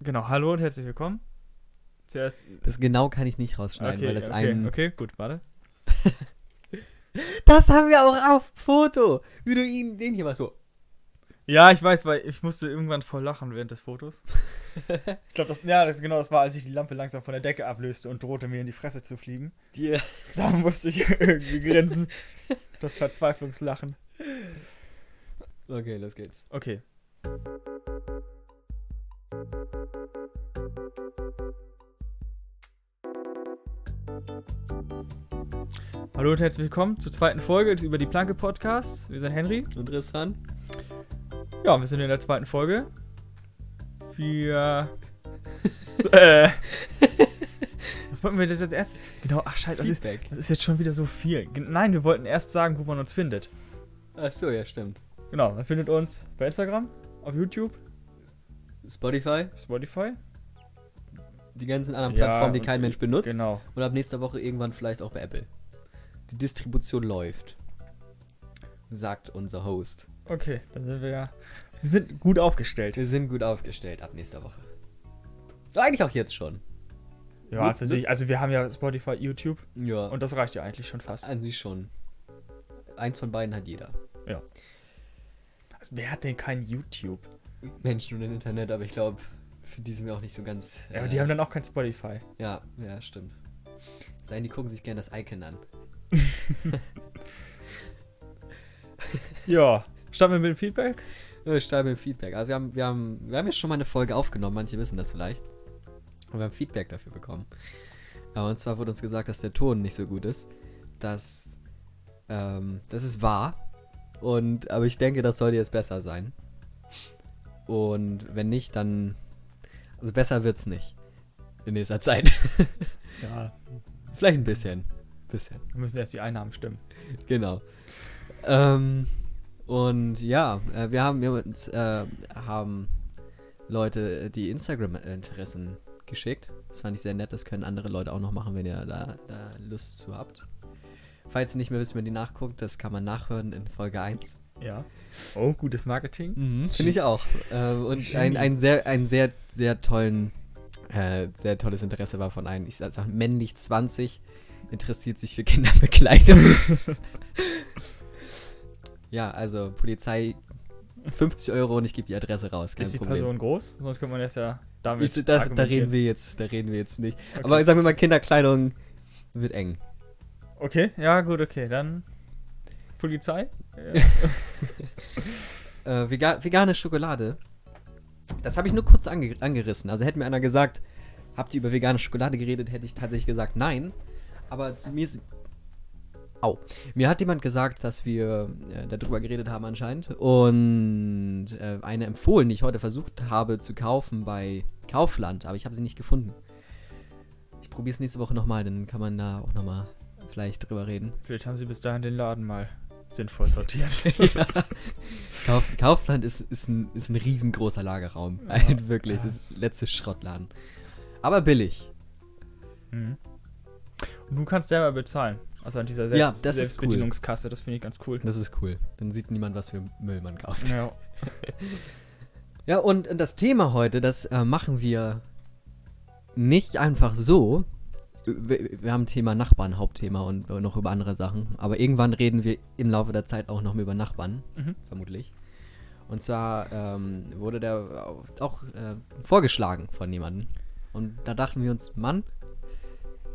Genau, hallo und herzlich willkommen. Zuerst. Das genau kann ich nicht rausschneiden, Okay, weil das okay, ein. okay, gut, warte. Das haben wir auch auf Foto. Wie du ihn, den hier mal so. Ja, ich weiß, weil ich musste irgendwann voll lachen während des Fotos. ich glaube, das, ja, das, genau, das war, als ich die Lampe langsam von der Decke ablöste und drohte mir in die Fresse zu fliegen. Dir. Da musste ich irgendwie grinsen. Das Verzweiflungslachen. Okay, los geht's. Okay. Hallo und herzlich willkommen zur zweiten Folge des Über die Planke Podcasts. Wir sind Henry. Interessant. Ja, wir sind in der zweiten Folge. Wir. äh. Was wollten wir denn jetzt erst? Genau, ach scheiße, das ist, Feedback. das ist jetzt schon wieder so viel. Nein, wir wollten erst sagen, wo man uns findet. Ach so, ja, stimmt. Genau, man findet uns bei Instagram, auf YouTube, Spotify, Spotify. die ganzen anderen Ja, Plattformen, die und- kein Mensch benutzt. Genau. Und ab nächster Woche irgendwann vielleicht auch bei Apple. Die Distribution läuft. Sagt unser Host. Okay, dann sind wir ja. Wir sind gut aufgestellt. Wir sind gut aufgestellt ab nächster Woche. Ja, eigentlich auch jetzt schon. Ja, Nutz- sich, nutz- also wir haben ja Spotify, YouTube Ja. und das reicht ja eigentlich schon fast. eigentlich schon. Eins von beiden hat jeder. Also, wer hat denn kein YouTube? Menschen und Internet, aber ich glaube, für die sind wir auch nicht so ganz. Ja, aber äh, die haben dann auch kein Spotify. Ja, ja, stimmt. Sein, die gucken sich gerne das Icon an. Ja. Starten wir mit dem Feedback? Äh, Steil mit Feedback. Also wir haben, wir haben, wir haben jetzt schon mal eine Folge aufgenommen, manche wissen das vielleicht. Und wir haben Feedback dafür bekommen. Und zwar wurde uns gesagt, dass der Ton nicht so gut ist. Das, ähm, das ist wahr. Und, aber ich denke, das sollte jetzt besser sein. Und wenn nicht, dann, also besser wird's nicht. In nächster Zeit. Ja. Vielleicht ein bisschen. Bisschen. Wir müssen erst die Einnahmen stimmen. Genau. Ähm, und ja, äh, wir haben wir uns äh, haben Leute äh, die Instagram-Interessen geschickt. Das fand ich sehr nett. Das können andere Leute auch noch machen, wenn ihr da, da Lust zu habt. Falls ihr nicht mehr wisst, wenn die nachguckt, das kann man nachhören in Folge 1. Ja. Oh, gutes Marketing. Finde ich auch. Äh, und ein, ein sehr, ein sehr, sehr tollen, äh, sehr tolles Interesse war von einem, ich sag männlich 20, interessiert sich für Kinderbekleidung. ja, also Polizei 50 Euro und ich gebe die Adresse raus, kein Ist die Problem. Person groß? Sonst könnte man das ja damit. Ich, das, da reden wir jetzt, da reden wir jetzt nicht. Okay. Aber sagen wir mal, Kinderkleidung wird eng. Okay, ja, gut, okay. Dann. Polizei? Ja. Äh, vega vegane Schokolade. Das habe ich nur kurz ange angerissen. Also hätte mir einer gesagt, habt ihr über vegane Schokolade geredet, hätte ich tatsächlich gesagt nein. Aber zu mir ist. Au. Mir hat jemand gesagt, dass wir äh, darüber geredet haben anscheinend. Und äh, eine empfohlen, die ich heute versucht habe zu kaufen bei Kaufland, aber ich habe sie nicht gefunden. Ich probiere es nächste Woche nochmal, dann kann man da auch nochmal vielleicht drüber reden. Vielleicht haben sie bis dahin den Laden mal sinnvoll sortiert. ja. Kauf, Kaufland ist, ist, ein, ist ein riesengroßer Lagerraum. Ja, wirklich, das das- ist letzte Schrottladen. Aber billig. Mhm. Du kannst selber bezahlen. Also an dieser Selbst Ja, das ist cool. Selbstbedienungskasse, das finde ich ganz cool. Das ist cool. Dann sieht niemand, was für Müll man kauft. Ja. Ja, und das Thema heute, das äh, machen wir nicht einfach so. Wir, wir haben Thema Nachbarn, Hauptthema und noch über andere Sachen. Aber irgendwann reden wir im Laufe der Zeit auch noch mal über Nachbarn, Mhm. vermutlich. Und zwar ähm, wurde der auch äh, vorgeschlagen von jemandem. Und da dachten wir uns, Mann,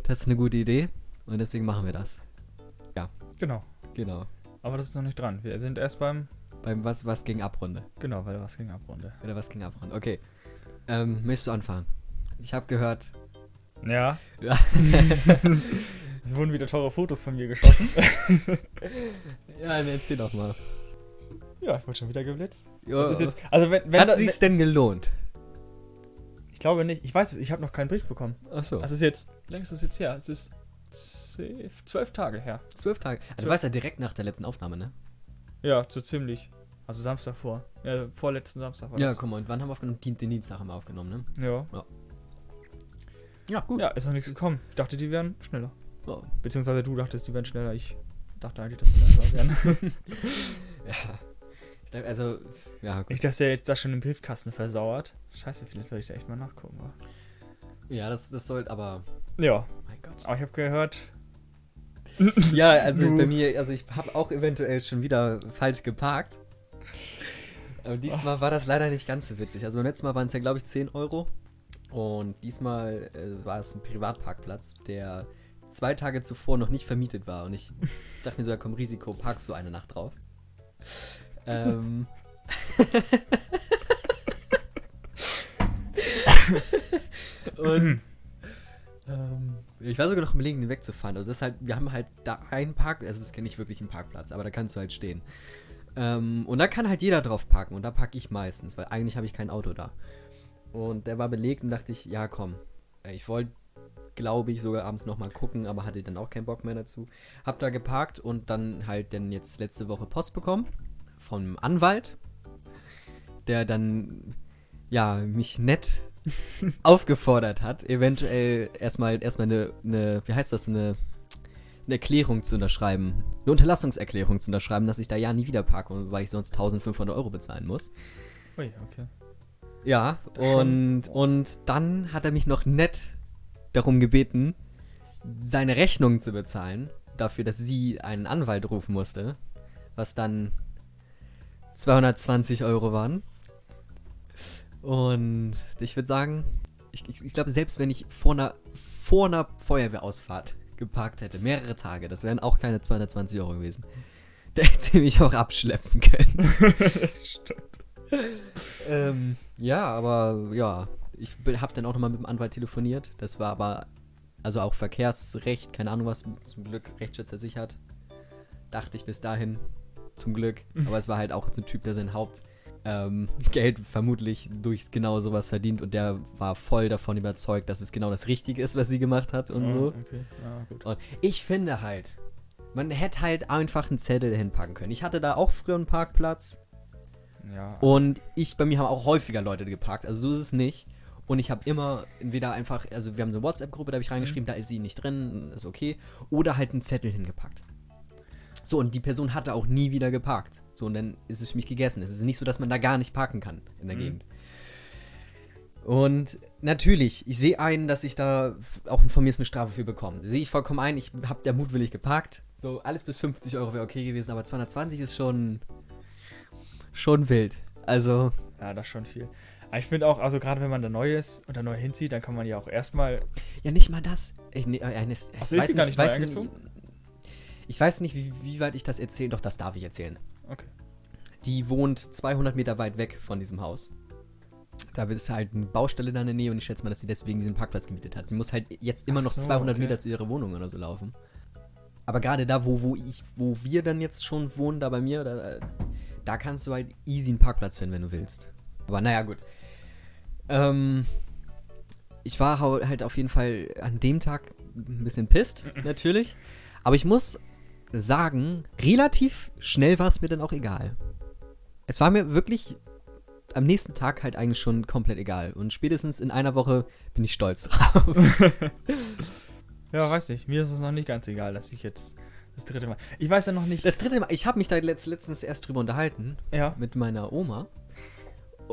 das ist eine gute Idee. Und deswegen machen wir das. Genau. Genau. Aber das ist noch nicht dran. Wir sind erst beim. Beim Was, was ging Abrunde. Genau, weil was ging Abrunde. Oder was ging Abrunde. Okay. Ähm, möchtest du anfangen? Ich habe gehört. Ja. Ja. es wurden wieder teure Fotos von mir geschossen. ja, dann erzähl doch mal. ja, ich wurde schon wieder geblitzt. Ja, Das ist jetzt, also wenn, wenn Hat sich's denn gelohnt? Ich glaube nicht. Ich weiß es, ich habe noch keinen Brief bekommen. Achso. Das ist jetzt, lange ist das jetzt her? Es ist zwölf Tage her. zwölf Tage. Also, du Zwölf- warst ja direkt nach der letzten Aufnahme, ne? Ja, so ziemlich. Also Samstag vor. Ja, vorletzten Samstag war Ja, guck mal, und wann haben wir aufgenommen? Den, Dienstag haben wir aufgenommen, ne? Ja. Ja, gut. Ja, ist noch nichts gekommen. Ich dachte, die wären schneller. Oh. Beziehungsweise du dachtest, die wären schneller. Ich dachte eigentlich, dass die langsamer wären. Ja. Also, ja, gut. Nicht, dass der jetzt da schon im Briefkasten versauert. Scheiße, vielleicht soll ich da echt mal nachgucken. wa? Ja, das, das sollte, aber. Ja, Mein Gott. aber ich habe gehört. Ja, also Du. bei mir, also ich habe auch eventuell schon wieder falsch geparkt. Aber diesmal war das leider nicht ganz so witzig. Also beim letzten Mal waren es ja, glaube ich, 10 Euro. Und diesmal äh, war es ein Privatparkplatz, der zwei Tage zuvor noch nicht vermietet war. Und ich dachte mir so, ja komm, Risiko, parkst du eine Nacht drauf. Ähm. Und ähm, ich war sogar noch überlegen, den wegzufahren. Also das ist halt, wir haben halt da einen Park, also es ist nicht wirklich ein Parkplatz, aber da kannst du halt stehen. Ähm, und da kann halt jeder drauf parken und da parke ich meistens, weil eigentlich habe ich kein Auto da. Und der war belegt und dachte ich, ja komm, ich wollte, glaube ich, sogar abends nochmal gucken, aber hatte dann auch keinen Bock mehr dazu. Hab da geparkt und dann halt dann jetzt letzte Woche Post bekommen vom Anwalt, der dann ja mich nett aufgefordert hat, eventuell erstmal erstmal eine, eine, wie heißt das, eine, eine Erklärung zu unterschreiben, eine Unterlassungserklärung zu unterschreiben, dass ich da ja nie wieder parke, weil ich sonst 1500 Euro bezahlen muss. Ui, okay. Ja, und, und dann hat er mich noch nett darum gebeten, seine Rechnung zu bezahlen, dafür, dass sie einen Anwalt rufen musste, was dann 220 Euro waren. Und ich würde sagen, ich, ich, ich glaube, selbst wenn ich vor einer, vor einer Feuerwehrausfahrt geparkt hätte, mehrere Tage, das wären auch keine 220 Euro gewesen. Der hätte sie mich auch abschleppen können. das stimmt. Ähm, ja, aber ja, ich habe dann auch nochmal mit dem Anwalt telefoniert. Das war aber, also auch Verkehrsrecht, keine Ahnung was, zum Glück rechtsschutzversichert. Dachte ich bis dahin, zum Glück. Aber es war halt auch so ein Typ, der sein Hauptgeld ähm, Geld vermutlich durch genau sowas verdient und der war voll davon überzeugt, dass es genau das Richtige ist, was sie gemacht hat und Ah, so. Okay, gut. Und ich finde halt, man hätte halt einfach einen Zettel hinpacken können. Ich hatte da auch früher einen Parkplatz. Ja, Und ich, bei mir haben auch häufiger Leute geparkt, also so ist es nicht. Und ich habe immer entweder einfach, also wir haben so eine WhatsApp-Gruppe, da habe ich reingeschrieben, da ist sie nicht drin, ist okay. Oder halt einen Zettel hingepackt. So, und die Person hatte auch nie wieder geparkt. So, und dann ist es für mich gegessen. Es ist nicht so, dass man da gar nicht parken kann in der Mhm. Gegend. Und natürlich, ich sehe ein, dass ich da auch von mir ist eine Strafe für bekomme. Sehe ich vollkommen ein, ich habe der mutwillig geparkt. So, alles bis 50 Euro wäre okay gewesen, aber 220 ist schon, schon wild. Also, ja, das ist schon viel. Aber ich finde auch, also gerade wenn man da neu ist und da neu hinzieht, dann kann man ja auch erstmal. Ja, nicht mal das. Ich, ne, äh, Ach so, ist sie gar nicht ich weiß nicht? Ich weiß nicht, wie, wie weit ich das erzählen. Doch, das darf ich erzählen. Okay. Die wohnt 200 Meter weit weg von diesem Haus. Da ist halt eine Baustelle in der Nähe und ich schätze mal, dass sie deswegen diesen Parkplatz gemietet hat. Sie muss halt jetzt immer Ach noch so, 200 okay. Meter zu ihrer Wohnung oder so laufen. Aber gerade da, wo, wo ich, wo wir dann jetzt schon wohnen, da bei mir, da, da kannst du halt easy einen Parkplatz finden, wenn du willst. Aber naja, gut. Ähm, ich war halt auf jeden Fall an dem Tag ein bisschen pisst, natürlich. Aber ich muss sagen, relativ schnell war es mir dann auch egal. Es war mir wirklich am nächsten Tag halt eigentlich schon komplett egal. Und spätestens in einer Woche bin ich stolz drauf. Ja, weiß nicht. Mir ist es noch nicht ganz egal, dass ich jetzt das dritte Mal. Ich weiß ja noch nicht. Das dritte Mal, ich habe mich da letzt, letztens erst drüber unterhalten ja. mit meiner Oma.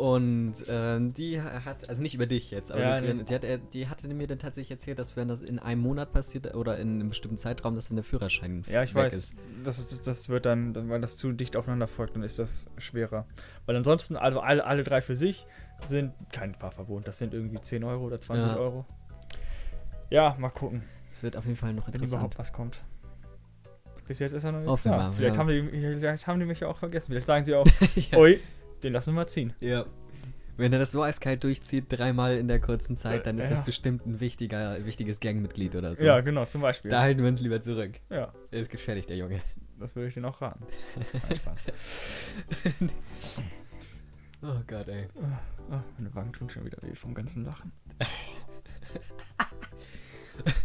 Und ähm, die hat, also nicht über dich jetzt, aber Ja, so, die, hat, äh, die hatte mir dann tatsächlich erzählt, dass wenn das in einem Monat passiert oder in einem bestimmten Zeitraum, dass dann der Führerschein Ja, ich weg weiß. ist. Das, ist, das wird dann, weil das zu dicht aufeinander folgt, dann ist das schwerer. Weil ansonsten, also alle, alle drei für sich sind kein Fahrverbot. Das sind irgendwie 10 Euro oder 20 Ja. Euro. Ja, mal gucken, Es wird auf jeden Fall noch wenn interessant. überhaupt was kommt. Bis jetzt ist er noch nicht Hoffen wir da. Vielleicht, ja. haben die, vielleicht haben die mich ja auch vergessen. Vielleicht sagen sie auch, ja. ui, den lassen wir mal ziehen. ja. Wenn er das so eiskalt durchzieht, dreimal in der kurzen Zeit, dann ist Ja. das bestimmt ein wichtiger, wichtiges Gangmitglied oder so. Ja, genau, zum Beispiel. Da halten wir uns lieber zurück. ja, Er ist gefährlich, der Junge. das würde ich dir noch raten. Nein, Spaß. Oh Gott, ey. Oh, meine Wangen tun schon wieder weh vom ganzen Lachen.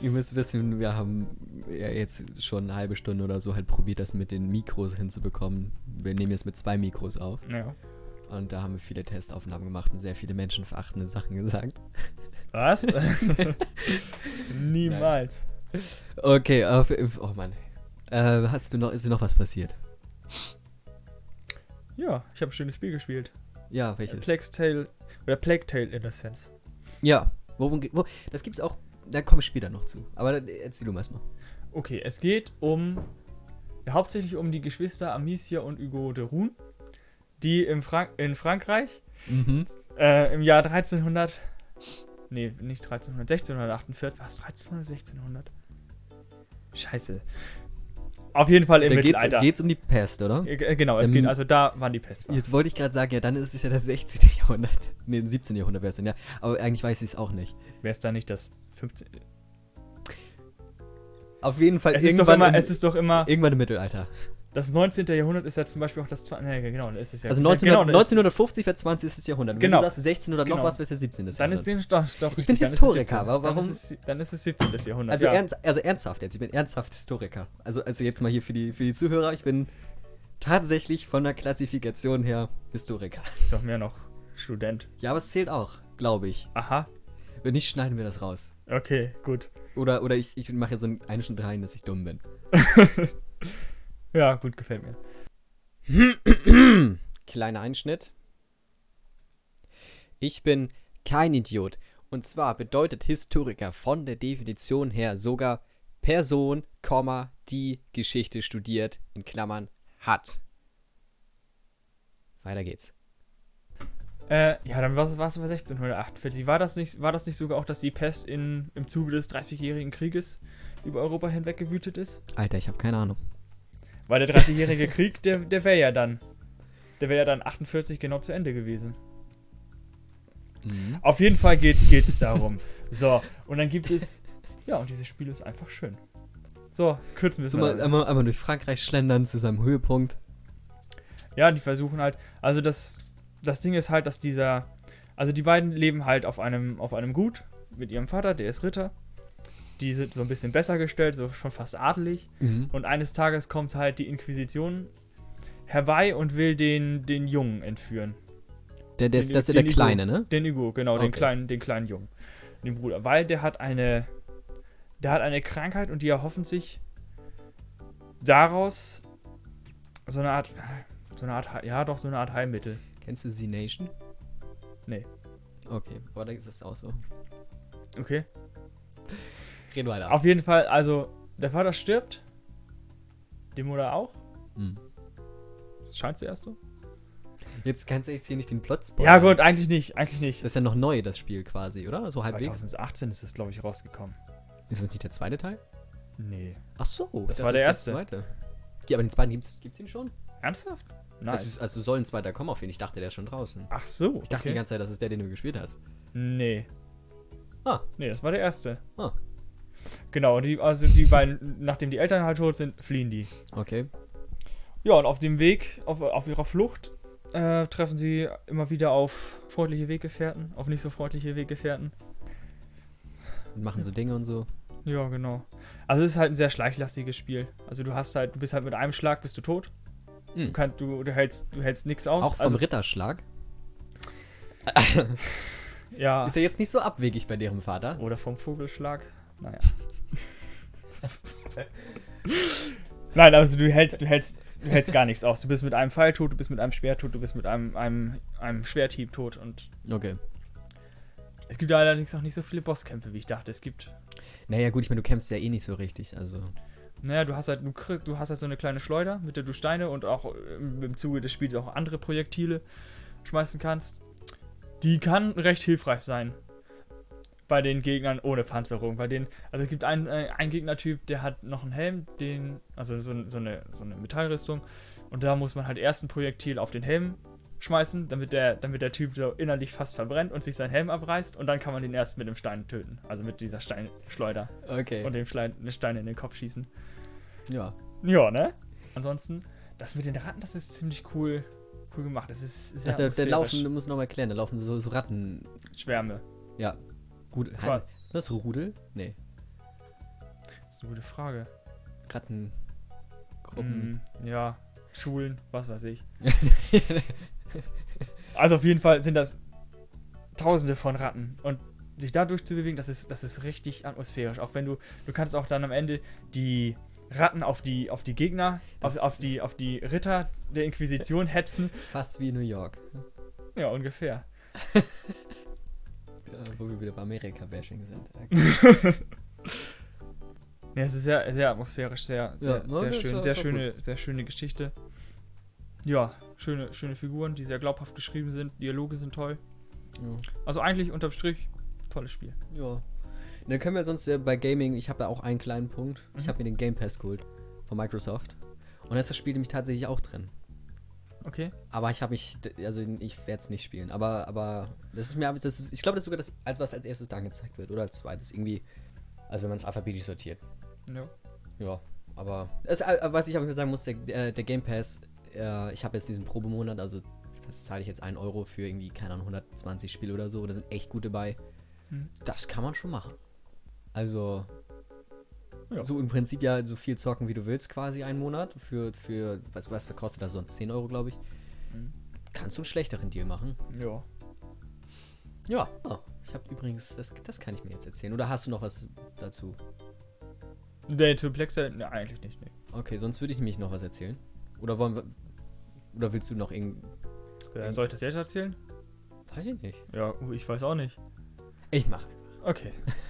Ihr müsst wissen, wir haben ja jetzt schon eine halbe Stunde oder so halt probiert, das mit den Mikros hinzubekommen. Wir nehmen jetzt mit zwei Mikros auf Ja. und da haben wir viele Testaufnahmen gemacht und sehr viele menschenverachtende Sachen gesagt. Was? Niemals. Okay, auf, oh Mann. Äh, hast du noch, ist dir noch was passiert? Ja, ich habe ein schönes Spiel gespielt. Ja, welches? Plague Tale, oder Plague Tale Innocence. Ja. Ge- wo, das gibt's auch, da komme ich später noch zu. Aber erzähl du mal erstmal. Okay, es geht um, ja, hauptsächlich um die Geschwister Amicia und Hugo de Rune, die im Frank in Frankreich Mhm. äh, im Jahr 1300, nee, nicht 1300, 1648, was, 1300, 1600? Scheiße. Auf jeden Fall im Da Mittelalter. geht's um die Pest, oder? Äh, Genau, es Ähm, geht, also da waren die Pest. Jetzt wollte ich gerade sagen, ja, dann ist es ja das 16. Jahrhundert. Das 17. Jahrhundert wäre es dann, ja. Aber eigentlich weiß ich es auch nicht. Wäre es da nicht das 15. Auf jeden Fall Es ist, doch irgendwann, immer, im, es ist doch immer, irgendwann im Mittelalter. Das 19. Jahrhundert ist ja zum Beispiel auch das 20. Nee, genau, ist es ja. Also ja, 19, genau, 1950 wäre 20. Jahrhundert. Und Genau. Wenn du sagst 16 oder noch Genau. was, wäre es ja 17. Dann ist Jahrhundert. den doch, doch Ich bin dann Historiker, 17. aber warum- Dann ist es, dann ist es 17. Jahrhundert. Also, ja. ernst, also ernsthaft jetzt, ich bin ernsthaft Historiker. Also, also jetzt mal hier für die, für die Zuhörer, ich bin tatsächlich von der Klassifikation her Historiker. ist doch mehr noch Student. Ja, aber es zählt auch, glaube ich. Aha, Wenn nicht, schneiden wir das raus. okay, gut. Oder, oder ich, ich mache ja so einen Einschnitt rein, dass ich dumm bin. Ja, gut, gefällt mir. Kleiner Einschnitt. Ich bin kein Idiot. Und zwar bedeutet Historiker von der Definition her sogar Person, die Geschichte studiert, in Klammern, hat. Weiter geht's. Äh, ja, dann war es bei 1648. War das, nicht, war das nicht sogar auch, dass die Pest in, im Zuge des 30-jährigen Krieges über Europa hinweg gewütet ist? Alter, ich habe keine Ahnung. Weil der 30-jährige Krieg, der, der wäre ja dann. Der wäre ja dann 48 genau zu Ende gewesen. Mhm. Auf jeden Fall geht es darum. So, und dann gibt es. Ja, und dieses Spiel ist einfach schön. So, kürzen wir es So mal. mal einmal, einmal durch Frankreich schlendern zu seinem Höhepunkt. Ja, die versuchen halt. Also das, das Ding ist halt, dass dieser. Also die beiden leben halt auf einem, auf einem Gut mit ihrem Vater, der ist Ritter. Die sind so ein bisschen besser gestellt, so schon fast adelig. Mhm. Und eines Tages kommt halt die Inquisition herbei und will den, den Jungen entführen. Der, der, ist- Den- das ist ja den der Igo. Kleine, ne? Den Hugo, genau, den Okay. kleinen, den kleinen Jungen. Den Bruder. Weil der hat eine. Der hat eine Krankheit und die erhoffen sich daraus so eine Art. So eine Art, ja doch, so eine Art Heilmittel. Kennst du Z-Nation? Nee. Okay, aber da ist es auch so. Okay. Red weiter. Auf jeden Fall, also, der Vater stirbt. Die Mutter auch. Mhm. Das scheint zuerst so. Jetzt kannst du jetzt hier nicht den Plot spoilern. Ja, gut, eigentlich nicht, eigentlich nicht. Das ist ja noch neu, das Spiel quasi, oder? So halbwegs. 2018 ist das, glaube ich, rausgekommen. Ist das nicht der zweite Teil? Nee. Ach so. Das dachte, war der ist erste. zweite. Ja, aber den zweiten gibt's, gibt's den schon? Ernsthaft? Nein. Ist, also soll ein zweiter kommen auf jeden Ich dachte, der ist schon draußen. Ach so. Ich dachte die ganze Zeit, das ist der, den du gespielt hast. Nee. Ah. Nee, das war der erste. Ah. Genau, die, also die beiden, nachdem die Eltern halt tot sind, fliehen die. Okay. Ja, und auf dem Weg, auf, auf ihrer Flucht, äh, treffen sie immer wieder auf freundliche Weggefährten, auf nicht so freundliche Weggefährten. Und machen so Dinge und so. Ja, genau. Also es ist halt ein sehr schleichlastiges Spiel. Also du hast halt, du bist halt mit einem Schlag bist du tot. Du, Hm. kannst, du, du hältst, du hältst nichts aus. Auch vom also, Ritterschlag. ja. Ist ja jetzt nicht so abwegig bei deren Vater. Oder vom Vogelschlag. Naja. Nein, also du hältst, du hältst, du hältst gar nichts aus. Du bist mit einem Pfeil tot, du bist mit einem Schwert tot, du bist mit einem, einem, einem Schwerthieb tot. Und Okay. es gibt allerdings auch nicht so viele Bosskämpfe, wie ich dachte. Es gibt. Naja, gut, ich meine, du kämpfst ja eh nicht so richtig. Also. Naja, du hast halt, du, krieg- du hast halt so eine kleine Schleuder, mit der du Steine und auch im, im Zuge des Spiels auch andere Projektile schmeißen kannst. Die kann recht hilfreich sein. Bei den Gegnern ohne Panzerung. Bei denen, also es gibt einen, äh, einen Gegnertyp, der hat noch einen Helm, den, also so, so, eine, so eine Metallrüstung. Und da muss man halt erst ein Projektil auf den Helm schmeißen, damit der, damit der Typ so innerlich fast verbrennt und sich seinen Helm abreißt. Und dann kann man den erst mit dem Stein töten. Also mit dieser Steinschleuder. Okay. Und dem Stein, Stein in den Kopf schießen. ja. Ja, ne? Ansonsten, das mit den Ratten, das ist ziemlich cool, cool gemacht. Das ist sehr Ach, der, der laufen, du musst noch mal erklären, da laufen so, so Ratten. Schwärme. Ja. Rudel. Voll. Ist das Rudel? Nee. Das ist eine gute Frage. Ratten. Gruppen. Mm, ja, Schulen, was weiß ich. Also auf jeden Fall sind das tausende von Ratten. Und sich da durchzubewegen, das ist, das ist richtig atmosphärisch. Auch wenn du, du kannst auch dann am Ende die, Ratten auf die, auf die Gegner, auf, auf, die, auf die Ritter der Inquisition hetzen. Fast wie New York. Ja, ungefähr. Ja, wo wir wieder bei Amerika-Bashing sind. Ja, es ist sehr, sehr atmosphärisch, sehr, sehr, Ja, ne, sehr das schön, sehr schöne, sehr schöne Geschichte. Ja, schöne, schöne Figuren, die sehr glaubhaft geschrieben sind. Dialoge sind toll. Ja. Also eigentlich unterm Strich tolles Spiel. Ja. Dann können wir sonst äh, bei Gaming, ich habe da auch einen kleinen Punkt. Ich Mhm. habe mir den Game Pass geholt von Microsoft. Und da ist das Spiel nämlich tatsächlich auch drin. Okay. Aber ich habe mich, also ich werde es nicht spielen. Aber, aber das ist mir, das, ich glaube, das ist sogar das, als was als erstes da angezeigt wird. Oder als zweites. Irgendwie, also wenn man es alphabetisch sortiert. Ja. Ja, aber das, äh, was ich aber sagen muss, der, äh, der Game Pass, äh, ich habe jetzt diesen Probemonat, also das zahle ich jetzt 1 Euro für irgendwie, keine Ahnung, 120 Spiele oder so. Da sind echt gute bei. Hm. Das kann man schon machen. Also, Ja. so im Prinzip ja so viel zocken, wie du willst, quasi einen Monat. Für, für was, was kostet das sonst? 10 Euro, glaube ich. Mhm. Kannst du einen schlechteren Deal machen. Ja. Ja. Oh, ich habe übrigens, das, das kann ich mir jetzt erzählen. Oder hast du noch was dazu? Der Tuplexer, ne, eigentlich nicht, ne. Okay, sonst würde ich nämlich noch was erzählen. Oder wollen wir. Oder willst du noch irgend. Äh, soll ich das jetzt erzählen? Weiß ich nicht. Ja, ich weiß auch nicht. Ich mache. Okay.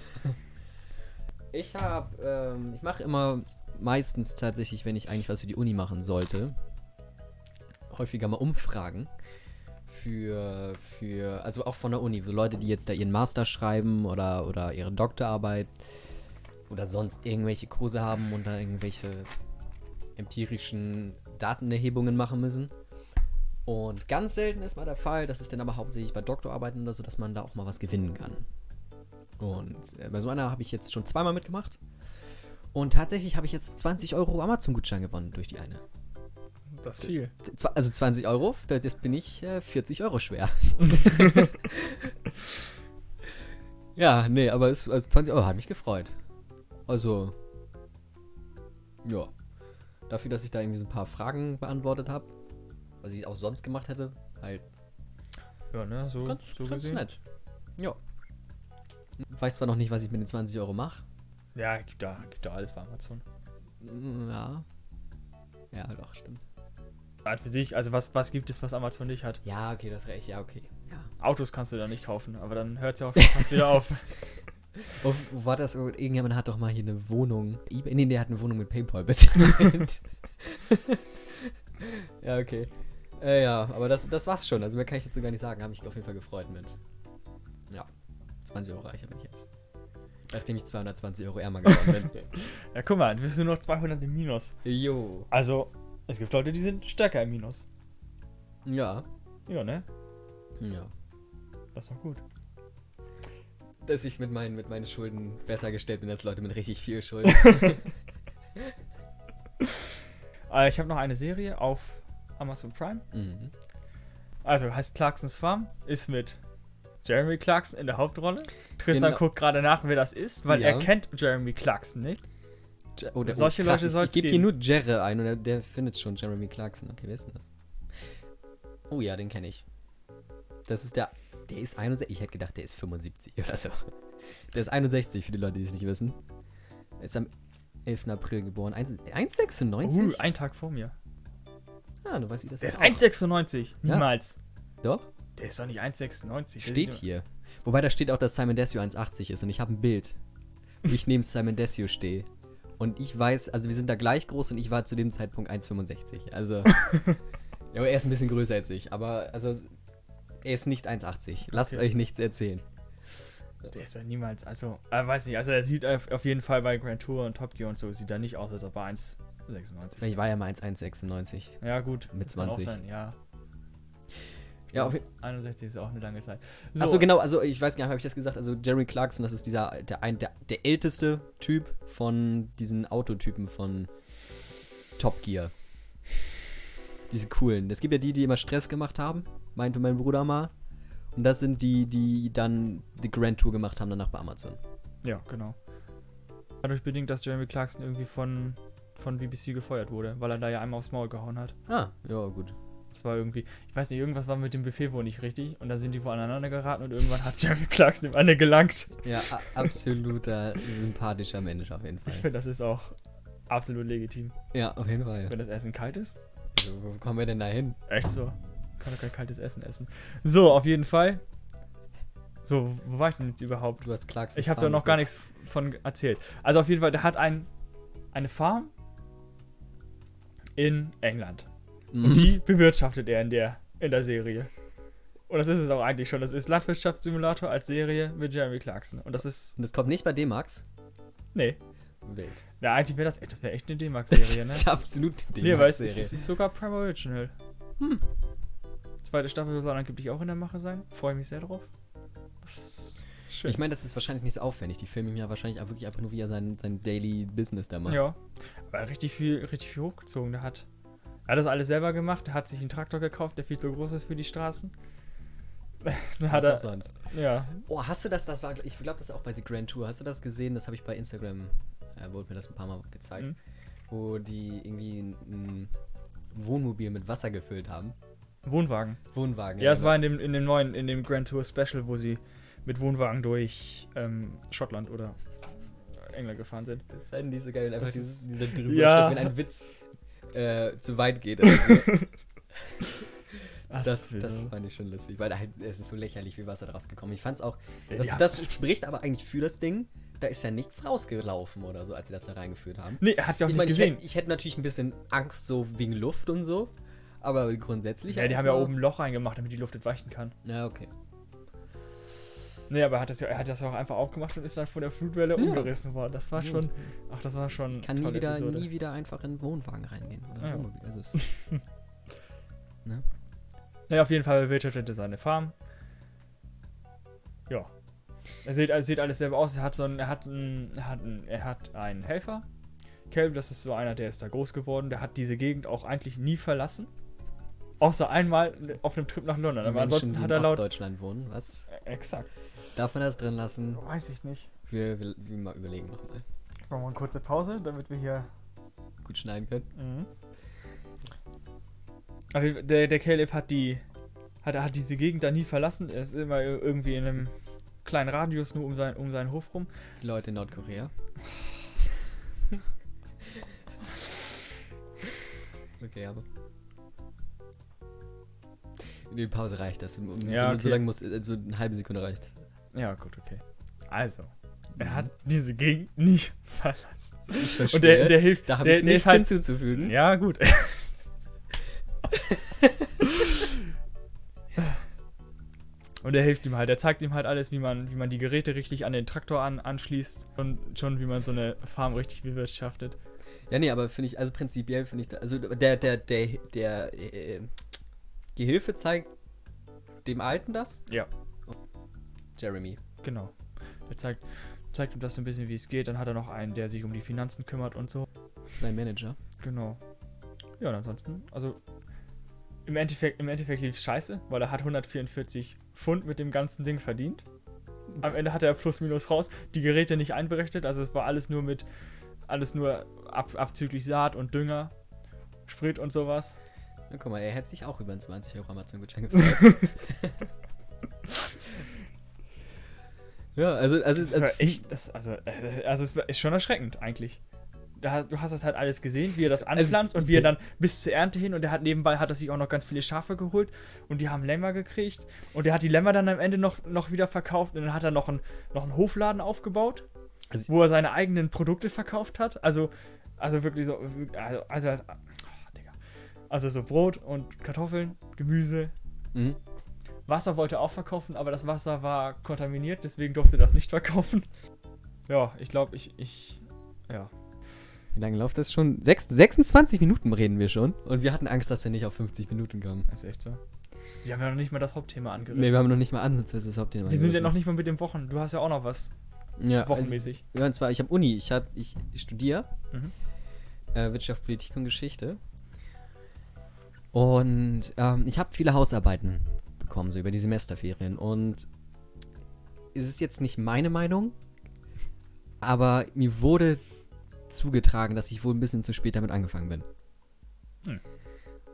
Ich habe, ähm, ich mache immer meistens tatsächlich, wenn ich eigentlich was für die Uni machen sollte, häufiger mal Umfragen für, für, also auch von der Uni, so Leute, die jetzt da ihren Master schreiben oder, oder ihre Doktorarbeit oder sonst irgendwelche Kurse haben und da irgendwelche empirischen Datenerhebungen machen müssen. Und ganz selten ist mal der Fall, das ist dann aber hauptsächlich bei Doktorarbeiten oder so, dass man da auch mal was gewinnen kann. Und äh, bei so einer habe ich jetzt schon zweimal mitgemacht. Und tatsächlich habe ich jetzt 20 Euro Amazon-Gutschein gewonnen durch die eine. Das ist viel. Zwa- Also 20 Euro, da- das bin ich äh, 40 Euro schwer. ja, nee, aber es, also 20 Euro hat mich gefreut. Also, ja. Dafür, dass ich da irgendwie so ein paar Fragen beantwortet habe, was ich auch sonst gemacht hätte, halt Ja, ne, so, ganz, so ganz gesehen. nett. Ja. Weiß zwar noch nicht, was ich mit den 20 Euro mache. Ja, gibt da, gibt da alles bei Amazon. Mm, Ja. Ja, doch, stimmt. Ja, für sich, also was, was gibt es, was Amazon nicht hat? Ja, okay, das recht, ja, okay. Ja. Autos kannst du da nicht kaufen, aber dann hört es ja auch schon fast wieder auf. Wo, wo war das? Irgendjemand hat doch mal hier eine Wohnung. eBay- Nee, der hat eine Wohnung mit PayPal bezahlt. ja, okay. Äh, ja, aber das, das war's schon. Also mehr kann ich dazu gar nicht sagen. Habe ich auf jeden Fall gefreut mit. Ja. 20 Euro reicher bin ich jetzt. Nachdem ich 220 Euro ärmer geworden bin. Ja, guck mal, du bist nur noch 200 im Minus. Jo. Also, es gibt Leute, die sind stärker im Minus. Ja. Ja, ne? Ja. Das ist doch gut. Dass ich mit meinen, mit meinen Schulden besser gestellt bin als Leute mit richtig viel Schulden. Äh, ich habe noch eine Serie auf Amazon Prime. mhm. Also heißt Clarksons Farm, ist mit Jeremy Clarkson in der Hauptrolle. Tristan Genau. guckt gerade nach, wer das ist, weil Ja. er kennt Jeremy Clarkson nicht. Je- Oh, der, Solche oh, Leute ich, soll's Ich gebe hier nur Jerry ein und der, der findet schon Jeremy Clarkson. Okay, wer ist denn das? Oh ja, den kenne ich. Das ist der. Der ist 61. Ich hätte gedacht, der ist 75 oder so. Der ist 61 für die Leute, die es nicht wissen. Er ist am 11. April geboren. 1 1,96? Uh, ein Tag vor mir. ah, du weißt, wie das Der ist. ist auch. 1,96. Ja. Niemals. Doch, Der ist doch nicht 1,96. Der steht hier. Wobei da steht auch, dass Simon Desio 1,80 ist und ich habe ein Bild. wo Ich neben Simon Desio stehe. Und ich weiß, also wir sind da gleich groß und ich war zu dem Zeitpunkt 1,65. Also. ja, aber er ist ein bisschen größer als ich. Aber, also. Er ist nicht 1,80. Lasst Okay. euch nichts erzählen. Der ist doch niemals, also, äh, weiß nicht, also er sieht auf, jeden Fall bei Grand Tour und Top Gear und so, sieht er nicht aus, als ob er 1,96. Vielleicht war er mal 1,196. Ja, gut. Mit kann auch 20. Sein, ja. Ja, auf, 61 ist auch eine lange Zeit. Achso, genau, also ich weiß gar nicht, habe ich das gesagt? Also Jerry Clarkson, das ist dieser, der, ein, der, der älteste Typ von diesen Autotypen von Top Gear. Diese coolen. Es gibt ja die, die immer Stress gemacht haben, meinte mein Bruder mal. Und das sind die, die dann die Grand Tour gemacht haben, danach bei Amazon. Ja, genau. Dadurch bedingt, dass Jeremy Clarkson irgendwie von, von BBC gefeuert wurde, weil er da ja einmal aufs Maul gehauen hat. Ah, ja, gut. Das war irgendwie, ich weiß nicht, irgendwas war mit dem Buffet wohl nicht richtig und da sind die wohl aneinander geraten und irgendwann hat Jeremy Clarkson dem eine gelangt. Ja, absoluter sympathischer Mensch auf jeden Fall. Ich finde, das ist auch absolut legitim. Ja, auf jeden Fall. Wenn das Essen kalt ist. Wo kommen wir denn da hin? Echt so. Kann doch kein kaltes Essen essen. So, auf jeden Fall. So, wo war ich denn jetzt überhaupt? Du hast Clarkson. Ich habe da noch gar nichts von erzählt. Also auf jeden Fall, der hat ein, eine Farm in England. Mhm. Und die bewirtschaftet er in der, in der Serie. Und das ist es auch eigentlich schon. Das ist Landwirtschaftssimulator als Serie mit Jeremy Clarkson. Und das ist. Und das kommt nicht bei D-Max? Nee. Wild. Ja, eigentlich wäre das, ey, das wäre echt eine Das D-Max-Serie, ne? ist absolut eine Nee, weil es ist, D-Max-Serie. es ist sogar Prime Original. Hm. Zweite Staffel soll angeblich auch in der Mache sein. Freue mich sehr drauf. Das ist schön. Ich meine, das ist wahrscheinlich nicht so aufwendig. Die filmen ja wahrscheinlich auch wirklich einfach nur, wie er sein, sein Daily Business da macht. Ja. Aber richtig viel, richtig viel hochgezogen. Der hat, er hat das alles selber gemacht. Hat sich einen Traktor gekauft, der viel zu groß ist für die Straßen. Dann hat Was auch er, sonst. ja. Oh, hast du das? Das war, ich glaube, das ist auch bei The Grand Tour. Hast du das gesehen? Das habe ich bei Instagram, äh, wurde mir das ein paar Mal gezeigt. Mhm. Wo die irgendwie ein, ein Wohnmobil mit Wasser gefüllt haben. Wohnwagen. Wohnwagen. Ja, es war in dem, in dem neuen, in dem Grand Tour Special, wo sie mit Wohnwagen durch ähm, Schottland oder England gefahren sind. Das ist halt nicht so geil, wenn einfach dieses, dieser drüber Ja. wenn ein Witz äh, zu weit geht. Oder so. Ach, Das, das so. fand ich schon lustig, weil halt, es ist so lächerlich, wie Wasser daraus gekommen. Ich fand's auch, Ja, das, haben- das spricht aber eigentlich für das Ding. Da ist ja nichts rausgelaufen oder so, als sie das da reingeführt haben. Nee, er hat sie auch ich nicht meine, ich gesehen. hätte ich hätt natürlich ein bisschen Angst so wegen Luft und so, aber grundsätzlich. ja, die haben ja oben ein Loch reingemacht, damit die Luft entweichen kann. Ja, okay. Nee, aber er hat das ja, er hat das ja auch einfach aufgemacht und ist dann von der Flutwelle Ja. umgerissen worden. Das war schon. Ach, das war schon. Ich kann nie wieder, Episode. nie wieder einfach in einen Wohnwagen reingehen. Oder Ja. Wohnmobil. Also es, Naja, auf jeden Fall bewirtschaftet er seine Farm. Ja. Er sieht, er sieht alles selber aus. Er hat so einen, er hat einen, er hat einen, er hat einen Helfer. Caleb, das ist so einer, der ist da groß geworden. Der hat diese Gegend auch eigentlich nie verlassen. Außer einmal auf einem Trip nach London. die Aber Menschen, ansonsten hat er laut. Ostdeutschland wohnen, was? Exakt. Darf man das drin lassen? Weiß ich nicht. Wir, wir, wir mal überlegen nochmal. Machen wir eine kurze Pause, damit wir hier. Gut schneiden können. Mhm. Aber der, der Caleb hat die. Hat, hat diese Gegend da nie verlassen. Er ist immer irgendwie in einem kleinen Radius nur um, sein, um seinen Hof rum. Die Leute in Nordkorea. okay, aber. Die Pause reicht das. Um, um, Ja, so, okay. so lange muss, also eine halbe Sekunde reicht. Ja, gut, okay. Also, er Mhm. hat diese Gegend nie verlassen. Ich verstehe. Und der, der hilft. da habe ich nichts halt, hinzuzufügen. Ja, gut. Und er hilft ihm halt. Er zeigt ihm halt alles, wie man, wie man die Geräte richtig an den Traktor an, anschließt und schon, wie man so eine Farm richtig bewirtschaftet. Ja, nee, aber finde ich, also prinzipiell finde ich, da, also der, der, der, der äh, Gehilfe zeigt dem Alten das? Ja. Jeremy. Genau. Er zeigt, zeigt ihm das so ein bisschen, wie es geht. Dann hat er noch einen, der sich um die Finanzen kümmert und so. Sein Manager. Genau. Ja, und ansonsten, also im Endeffekt, im Endeffekt lief es scheiße, weil er hat 144 Pfund mit dem ganzen Ding verdient. Am Ende hat er plus minus raus, die Geräte nicht einberechnet, also es war alles nur mit, alles nur ab, abzüglich Saat und Dünger, Sprit und sowas. Na, guck mal, er hätte sich auch über einen 20 Euro Amazon-Gutschein gefreut. ja, also, also, Das also war echt, das, also, äh, also es ist schon erschreckend eigentlich. Du hast das halt alles gesehen, wie er das Also, anpflanzt und wie er dann bis zur Ernte hin und er hat nebenbei hat er sich auch noch ganz viele Schafe geholt und die haben Lämmer gekriegt und er hat die Lämmer dann am Ende noch, noch wieder verkauft und dann hat er noch, ein, noch einen Hofladen aufgebaut, Also- wo er seine eigenen Produkte verkauft hat. Also, also wirklich so, also, also, oh, Digga. also so Brot und Kartoffeln, Gemüse, Mhm. Wasser wollte auch verkaufen, aber das Wasser war kontaminiert, deswegen durfte er das nicht verkaufen. Ja, ich glaube, ich, ich, ja. Wie lange läuft das schon? Sechs, 26 Minuten reden wir schon. Und wir hatten Angst, dass wir nicht auf 50 Minuten kommen. Das ist echt so. Wir haben ja noch nicht mal das Hauptthema angerissen. Nee, wir haben noch nicht mal ansatzweise das Hauptthema. wir sind ja angerissen. noch nicht mal mit den Wochen. Du hast ja auch noch was ja, also, wochenmäßig. ja, und zwar, ich habe Uni. Ich, hab, ich, ich studiere Mhm. äh, Wirtschaft, Politik und Geschichte. Und ähm, ich habe viele Hausarbeiten bekommen, so über die Semesterferien. Und es ist jetzt nicht meine Meinung, aber mir wurde zugetragen, dass ich wohl ein bisschen zu spät damit angefangen bin. Hm.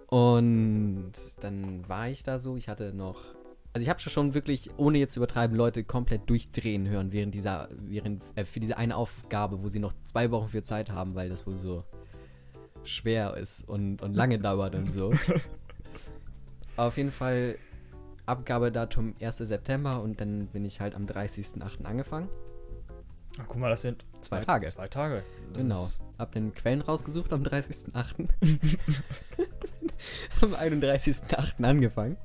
Und dann war ich da so, ich hatte noch Also ich habe schon wirklich, ohne jetzt zu übertreiben, Leute komplett durchdrehen hören während dieser, während, äh, für diese eine Aufgabe, wo sie noch zwei Wochen für Zeit haben, weil das wohl so schwer ist und, und lange dauert und so. Auf jeden Fall Abgabedatum 1. September und dann bin ich halt am 30.08. angefangen. Ach, guck mal, das sind Zwei Tage. Zwei Tage. Das Genau. Hab den Quellen rausgesucht am 30.08. am 31.08. angefangen.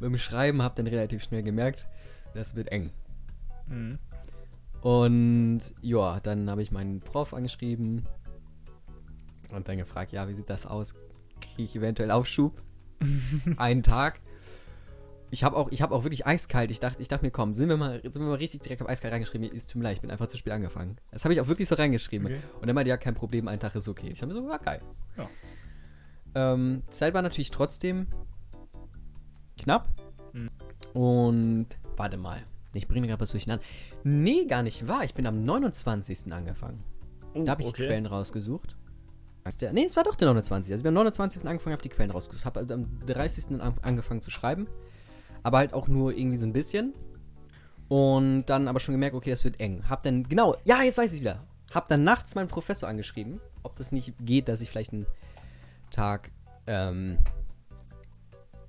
Beim Schreiben hab dann relativ schnell gemerkt, das wird eng. Mhm. Und ja, dann habe ich meinen Prof angeschrieben und dann gefragt, ja, wie sieht das aus? Kriege ich eventuell Aufschub? Einen Tag. Ich habe auch, ich habe auch wirklich eiskalt. Ich dachte, ich dachte mir, komm, sind wir mal, sind wir mal richtig direkt auf eiskalt reingeschrieben. Es tut mir leid, ich bin einfach zu spät angefangen. Das habe ich auch wirklich so reingeschrieben. Okay. Und dann meinte, ja, kein Problem, ein Tag ist okay. Ich habe mir so, ja, geil. Ja. Ähm, Zeit war natürlich trotzdem knapp. Mhm. Und warte mal. Ich bringe gerade was durcheinander. Nee, gar nicht wahr. Ich bin am 29. angefangen. Oh, Da habe ich okay. die Quellen rausgesucht. Was der, nee, es war doch der 29. Also ich bin am 29. angefangen, habe die Quellen rausgesucht. Habe am 30. an, angefangen zu schreiben. Aber halt auch nur irgendwie so ein bisschen. Und dann aber schon gemerkt, okay, das wird eng. Hab dann, genau, ja, jetzt weiß ich wieder. Hab dann nachts meinen Professor angeschrieben, ob das nicht geht, dass ich vielleicht einen Tag ähm,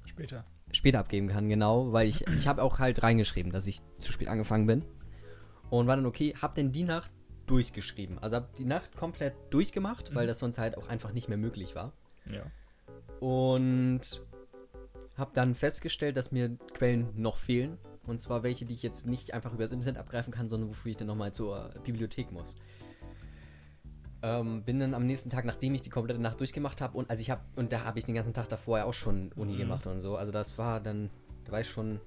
Später. später abgeben kann, genau, weil ich, ich habe auch halt reingeschrieben, dass ich zu spät angefangen bin. Und war dann okay, hab dann die Nacht durchgeschrieben. Also hab die Nacht komplett durchgemacht, weil Mhm. das sonst halt auch einfach nicht mehr möglich war. Ja. Und hab dann festgestellt, dass mir Quellen noch fehlen. Und zwar welche, die ich jetzt nicht einfach übers Internet abgreifen kann, sondern wofür ich dann nochmal zur Bibliothek muss. Ähm, bin dann am nächsten Tag, nachdem ich die komplette Nacht durchgemacht habe, und also ich habe, und da habe ich den ganzen Tag davor ja auch schon Uni Mhm. gemacht und so. Also das war dann, da war ich schon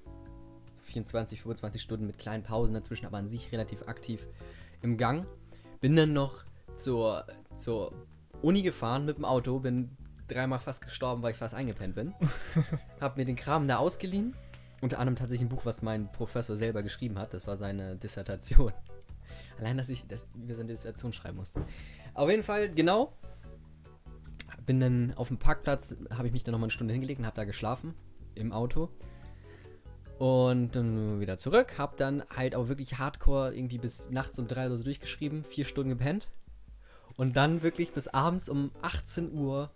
so 24, 25 Stunden mit kleinen Pausen dazwischen, aber an sich relativ aktiv im Gang. Bin dann noch zur, zur Uni gefahren mit dem Auto, bin dreimal fast gestorben, weil ich fast eingepennt bin. hab mir den Kram da ausgeliehen. Unter anderem tatsächlich ein Buch, was mein Professor selber geschrieben hat. Das war seine Dissertation. Allein, dass ich das über seine Dissertation schreiben musste. Auf jeden Fall, genau. Bin dann auf dem Parkplatz, habe ich mich dann nochmal eine Stunde hingelegt und habe da geschlafen. Im Auto. Und dann wieder zurück. Hab dann halt auch wirklich hardcore irgendwie bis nachts um drei oder so durchgeschrieben. Vier Stunden gepennt. Und dann wirklich bis abends um 18 Uhr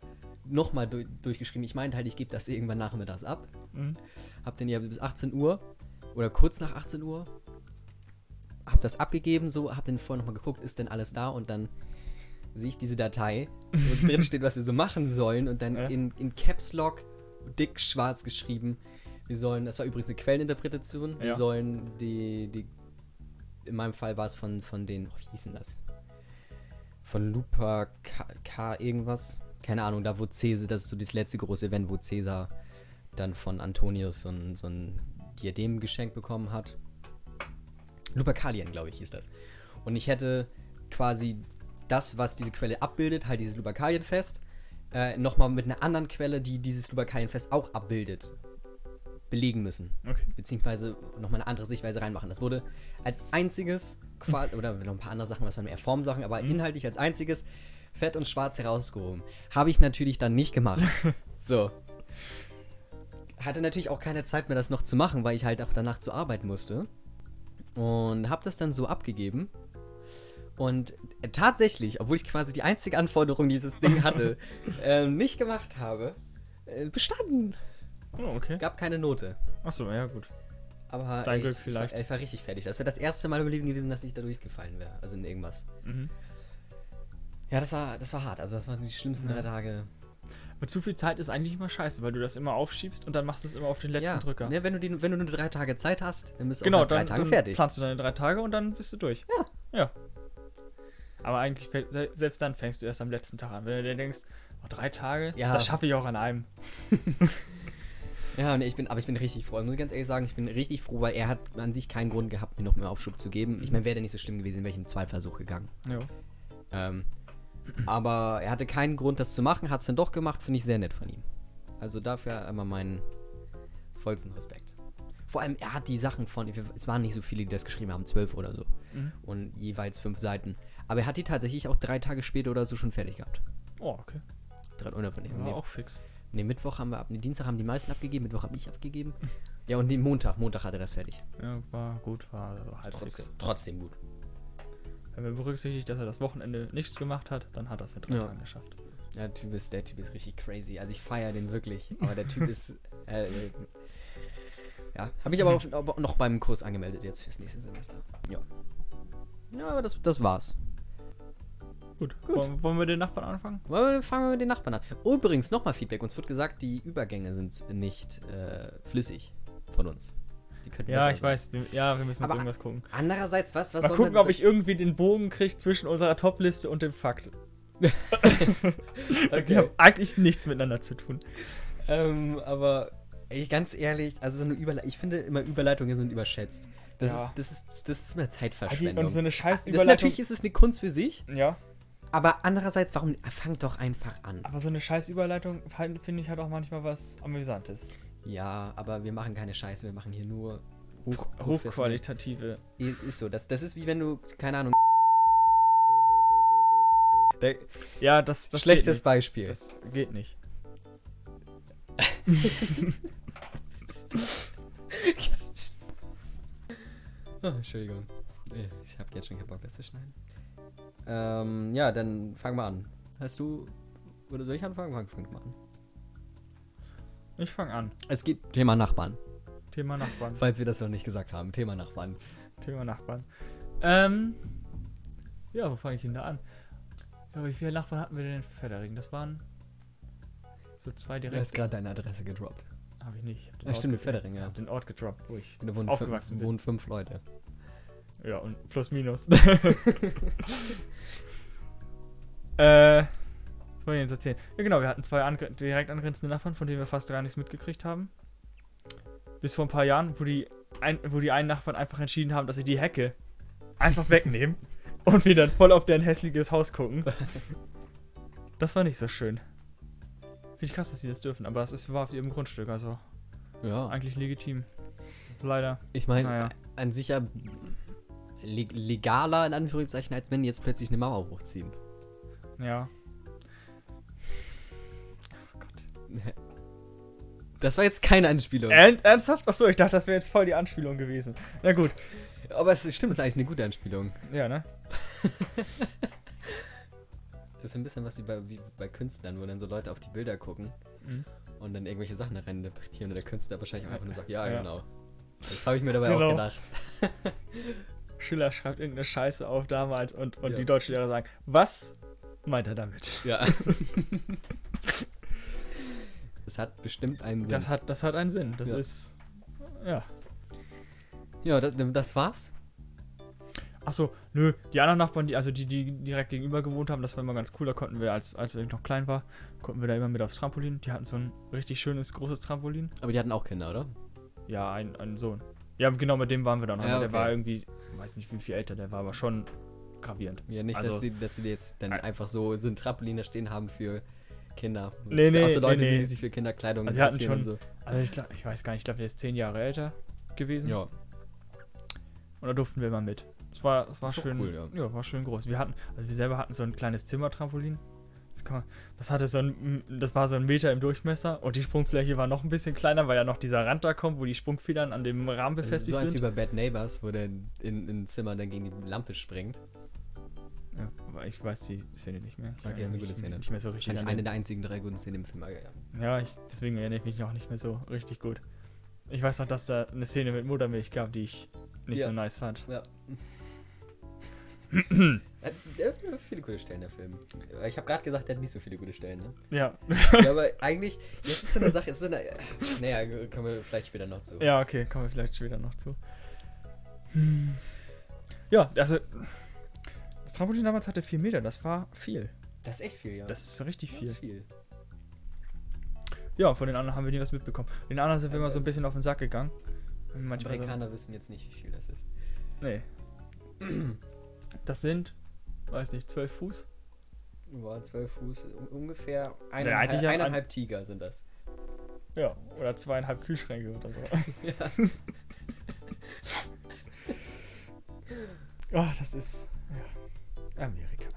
nochmal du durchgeschrieben. Ich meinte halt, ich gebe das irgendwann nachmittags ab. Mhm. Hab den ja bis 18 Uhr oder kurz nach 18 Uhr. Hab das abgegeben, so, hab dann vorher nochmal geguckt, ist denn alles da und dann sehe ich diese Datei, wo drin steht, was wir so machen sollen und dann Ja. in, in Caps Lock dick schwarz geschrieben. Wir sollen, das war übrigens eine Quelleninterpretation, wir Ja. sollen die, die, in meinem Fall war es von, von den, oh, wie hieß denn das? Von Lupa K, K irgendwas. Keine Ahnung, da wo Cäsar, das ist so das letzte große Event, wo Cäsar dann von Antonius so ein, so ein Diadem geschenkt bekommen hat. Lupercalien, glaube ich, hieß das. Und ich hätte quasi das, was diese Quelle abbildet, halt dieses Lupercalienfest, äh, nochmal mit einer anderen Quelle, die dieses Lupercalienfest auch abbildet, belegen müssen. Okay. Beziehungsweise nochmal eine andere Sichtweise reinmachen. Das wurde als einziges, oder noch ein paar andere Sachen, was waren mehr Formsachen, aber Mhm. inhaltlich als einziges fett und schwarz herausgehoben. Habe ich natürlich dann nicht gemacht. so. Hatte natürlich auch keine Zeit mehr, das noch zu machen, weil ich halt auch danach zur Arbeit musste. Und habe das dann so abgegeben. Und äh, tatsächlich, obwohl ich quasi die einzige Anforderung dieses Ding hatte, ähm, nicht gemacht habe, äh, bestanden. Oh, okay. Gab keine Note. Achso, ja, gut. Aber Dein ey, Glück ich, vielleicht. Ich war, ich war richtig fertig. Das wäre das erste Mal im Leben gewesen, dass ich da durchgefallen wäre. Also in irgendwas. Mhm. Ja, das war, das war hart. Also das waren die schlimmsten Ja. drei Tage. Aber zu viel Zeit ist eigentlich immer scheiße, weil du das immer aufschiebst und dann machst du es immer auf den letzten ja, Drücker. Ne, wenn, du die, wenn du nur drei Tage Zeit hast, dann bist du Genau, auch drei dann, Tagen dann fertig. planst du deine drei Tage und dann bist du durch. Ja. Ja. Aber eigentlich, selbst dann fängst du erst am letzten Tag an. Wenn du dir denkst, oh, drei Tage, Ja. das schaffe ich auch an einem. Ja, nee, ich bin, aber ich bin richtig froh. Muss ich ganz ehrlich sagen, ich bin richtig froh, weil er hat an sich keinen Grund gehabt, mir noch mehr Aufschub zu geben. Ich meine, wäre der nicht so schlimm gewesen, wäre ich in Zweitversuch gegangen. Ja. Ähm, aber er hatte keinen Grund, das zu machen, hat es dann doch gemacht, finde ich sehr nett von ihm. Also dafür immer meinen vollsten Respekt. Vor allem, er hat die Sachen von, es waren nicht so viele, die das geschrieben haben, zwölf oder so. Mhm. Und jeweils fünf Seiten. Aber er hat die tatsächlich auch drei Tage später oder so schon fertig gehabt. Oh, okay. Drei, oder, nee, War nee, auch fix. Ne, Mittwoch haben wir ab. Nee, Dienstag haben die meisten abgegeben, Mittwoch habe ich abgegeben. Ja, und den Montag. Montag hatte das fertig. Ja, war gut, war halbwegs. Trotzdem, trotzdem gut. Wenn man berücksichtigt, dass er das Wochenende nichts gemacht hat, dann hat er es in drei Ja. Tagen geschafft. Ja, der Typ ist, der Typ ist richtig crazy. Also ich feiere den wirklich. Aber der Typ ist. Äh, ja, habe ich aber auf, noch beim Kurs angemeldet jetzt fürs nächste Semester. Ja. Ja, aber das, das war's. Gut. Gut. Wollen, wir den Nachbarn anfangen? Wollen wir- Fangen wir mit den Nachbarn an. Übrigens, nochmal Feedback. Uns wird gesagt, die Übergänge sind nicht äh, flüssig von uns. Ja, ich weiß. Wir, ja, wir müssen uns Aber- irgendwas gucken. Andererseits, was, was Mal gucken, ob ich irgendwie den Bogen kriege zwischen unserer Top-Liste und dem Fakt. Okay. Die haben eigentlich nichts miteinander zu tun. Ähm, aber ey, ganz ehrlich, also so eine Überle ich finde immer Überleitungen sind überschätzt. Das, Ja. ist, das, ist, das ist mehr Und Zeitverschwendung. so eine scheiß das, Überleitung. natürlich ist es eine Kunst für sich, Ja, aber andererseits, warum fangt doch einfach an? aber so eine scheiß Überleitung finde ich halt auch manchmal was Amüsantes. Ja, aber wir machen keine Scheiße, wir machen hier nur hoch, Hochqualitative. Ist so, das, das ist wie wenn du, keine Ahnung. Ja, das, das schlechtes. Beispiel. Das geht nicht. Ah, Entschuldigung. Ich habe jetzt schon keinen Bock, das zu schneiden. Ähm, ja, dann fang mal an. Hast du. Oder soll ich anfangen? Fang, fang mal an. Ich fange an. Es geht Thema Nachbarn. Thema Nachbarn. Falls wir das noch nicht gesagt haben. Thema Nachbarn. Thema Nachbarn. Ähm. Ja, wo fange ich denn da an? Ja, wie viele Nachbarn hatten wir denn in Feddering? Das waren so zwei Du hast direkt. gerade deine Adresse gedroppt. Habe ich nicht. Ich hab Ja, Ort stimmt, in Feddering, Ich ja. hab den Ort gedroppt, wo ich. Da wohnen, Aufgewachsen fünf, bin. wohnen fünf Leute. Ja, und plus minus. äh. Wollen wir jetzt erzählen? Ja, genau, wir hatten zwei angr direkt angrenzende Nachbarn, von denen wir fast gar nichts mitgekriegt haben. Bis vor ein paar Jahren, wo die, ein, wo die einen Nachbarn einfach entschieden haben, dass sie die Hecke einfach wegnehmen und wir dann voll auf deren hässliches Haus gucken. Das war nicht so schön. Finde ich krass, dass sie das dürfen, aber es ist, war auf ihrem Grundstück, also Ja. eigentlich legitim. Leider. Ich meine, Naja. an sich ja leg legaler in Anführungszeichen, als wenn die jetzt plötzlich eine Mauer hochziehen. Ja. Das war jetzt keine Anspielung. Ern ernsthaft? Achso, ich dachte, das wäre jetzt voll die Anspielung gewesen. Na gut. Aber es stimmt, es ist eigentlich eine gute Anspielung. Ja, ne? Das ist ein bisschen was wie bei, wie bei Künstlern, wo dann so Leute auf die Bilder gucken Mhm. und dann irgendwelche Sachen rein interpretieren und der Künstler wahrscheinlich auch einfach nur sagt, ja, Ja. genau. Das habe ich mir dabei auch Genau. gedacht. Schiller schreibt irgendeine Scheiße auf damals und, und Ja. die Deutschlehrer sagen, was meint er damit? Ja. Das hat bestimmt einen Sinn. Das hat, das hat einen Sinn. Das Ja. ist. Ja. ja, das, das war's. Achso, nö, die anderen Nachbarn, die, also die, die direkt gegenüber gewohnt haben, das war immer ganz cool. Da konnten wir, als, als ich noch klein war, konnten wir da immer mit aufs Trampolin. Die hatten so ein richtig schönes, großes Trampolin. Aber die hatten auch Kinder, oder? Ja, ein, ein Sohn. Ja, genau, mit dem waren wir dann. Ja, aber der okay. war irgendwie, weiß nicht wie viel älter, der war aber schon gravierend. Ja, nicht, Also- dass, die, dass die jetzt dann einfach so, so ein Trampolin da stehen haben für Kinder. Nee, nee, so Leute nee, sind, nee. die sich für Kinderkleidung Also interessieren schon- und so. Also ich, glaub, ich weiß gar nicht, ich glaube, der ist zehn Jahre älter gewesen. Ja. Und da durften wir immer mit. Es war, es war doch schön, cool, ja. war schön groß. Wir hatten, also wir selber hatten so ein kleines Zimmertrampolin. Das, man, das hatte so ein, das war so ein Meter im Durchmesser und die Sprungfläche war noch ein bisschen kleiner, weil ja noch dieser Rand da kommt, wo die Sprungfedern an dem Rahmen Das ist befestigt so als wie sind. bei Bad Neighbors, wo der in, in ein Zimmer dann gegen die Lampe springt. Ja, ich weiß die Szene nicht mehr. Ich Okay, erinnere ist eine gute mich Szene. Nicht mehr so richtig. Eine der einzigen drei guten Szenen im Film. Ja. Ja, ich, deswegen erinnere ich mich auch nicht mehr so richtig gut. Ich weiß noch, dass da eine Szene mit Muttermilch gab, die ich nicht Ja. so nice fand. Ja. Hat- der hat viele gute Stellen, der Film. Ich habe gerade gesagt, der hat nicht so viele gute Stellen, ne? Ja. ja, aber eigentlich, das ist so eine Sache, ist so eine, naja, kommen wir vielleicht später noch zu. Ja, okay, kommen wir vielleicht später noch zu. Hm. Ja, also das Trampolin damals hatte 4 Meter, das war viel. Das ist echt viel, ja. Das ist richtig Das viel. ist viel. Ja, von den anderen haben wir nie was mitbekommen. Den anderen sind wir immer so ein bisschen auf den Sack gegangen. Manchmal so, Amerikaner wissen jetzt nicht, wie viel das ist. nee. Das sind, weiß nicht, 12 Fuß? Boah, 12 Fuß, ungefähr eineinhalb, ja- eineinhalb Tiger sind das. Ja, oder zweieinhalb Kühlschränke oder so. Ja. Oh, das ist. Ja. Amerika.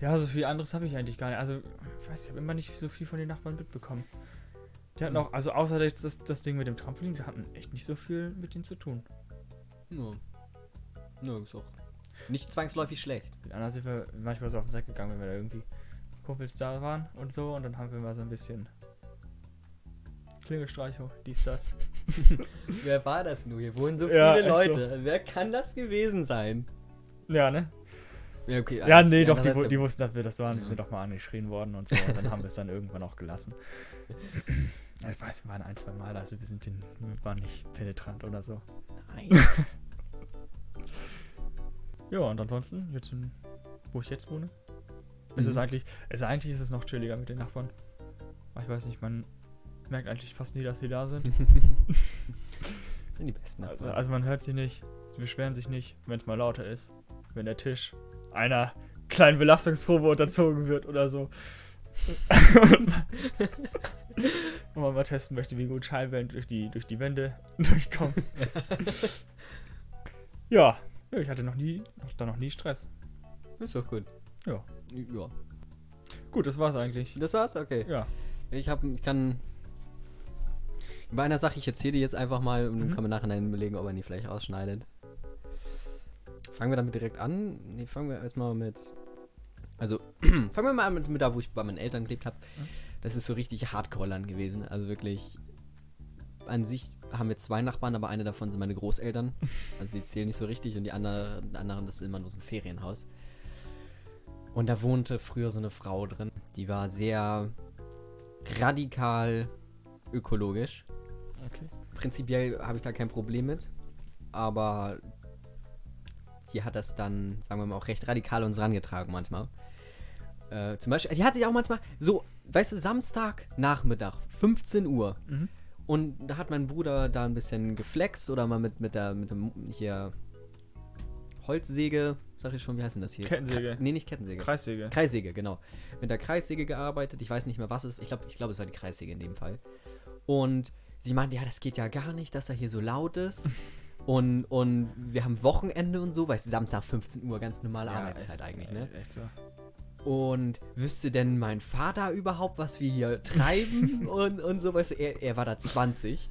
Ja, so viel anderes habe ich eigentlich gar nicht. Also, ich weiß, ich habe immer nicht so viel von den Nachbarn mitbekommen. Die hatten Hm. auch, also außer das, das Ding mit dem Trampolin, die hatten echt nicht so viel mit denen zu tun. Ja. Ja, ist auch nicht zwangsläufig schlecht. Die anderen sind wir manchmal so auf den Sack gegangen, wenn wir da irgendwie Kumpels da waren und so. Und dann haben wir mal so ein bisschen Klingelstreichung, dies, das. Wer war das nur? Hier wohnen so Ja, viele echt Leute. Wer kann das gewesen sein? Ja, ne? Ja, okay. Ja, alles- nee, doch, die, die wussten, dass wir das waren. Wir Ja. sind doch mal angeschrien worden und so. Und dann haben wir es dann irgendwann auch gelassen. Ich weiß, wir waren ein, zwei Mal, also wir sind den, wir waren nicht penetrant oder so. Nein. Ja, und ansonsten, jetzt in, wo ich jetzt wohne, ist es Mhm. eigentlich, also eigentlich ist es noch chilliger mit den Nachbarn. Ich weiß nicht, man merkt eigentlich fast nie, dass sie da sind. sind die besten Also, also man hört sie nicht, sie beschweren sich nicht, wenn es mal lauter ist. Wenn der Tisch einer kleinen Belastungsprobe unterzogen wird oder so. Und man mal testen möchte, wie gut Schallwellen durch die, durch die Wände durchkommen. ja, ja, ich hatte noch nie, noch, da noch nie Stress. ist doch gut. Ja. Ja. Gut, das war's eigentlich. Das war's? Okay. Ja. Ich hab, ich kann. Bei einer Sache, ich erzähle die jetzt einfach mal und dann Mhm. kann man nachher dann überlegen, ob man die vielleicht ausschneidet. Fangen wir damit direkt an. Nee, fangen wir erstmal mit. Also, fangen wir mal an mit, mit da, wo ich bei meinen Eltern gelebt habe. Mhm. Das ist so richtig Hardcore-Land gewesen. Also wirklich. An sich haben wir zwei Nachbarn, aber eine davon sind meine Großeltern. Also die zählen nicht so richtig und die andere, die anderen, das ist immer nur so ein Ferienhaus. Und da wohnte früher so eine Frau drin. Die war sehr radikal ökologisch. Okay. Prinzipiell habe ich da kein Problem mit. Aber die hat das dann, sagen wir mal, auch recht radikal uns rangetragen manchmal. Äh, zum Beispiel, die hat sich auch manchmal so, weißt du, Samstag, Nachmittag, 15 Uhr. Mhm. Und da hat mein Bruder da ein bisschen geflext oder mal mit, mit der, mit dem, hier, Holzsäge, sag ich schon, wie heißt denn das hier? Kettensäge. Kra nee, nicht Kettensäge. Kreissäge. Kreissäge, genau. Mit der Kreissäge gearbeitet. Ich weiß nicht mehr, was es Ich glaube, ich glaub, es war die Kreissäge in dem Fall. Und sie meinte, ja, das geht ja gar nicht, dass er hier so laut ist. Und, und wir haben Wochenende und so, weil es Samstag 15 Uhr, ganz normale Arbeitszeit echt, eigentlich, äh, ne? Echt so. Und wüsste denn mein Vater überhaupt, was wir hier treiben und, und so, weißt du, er, er war da 20.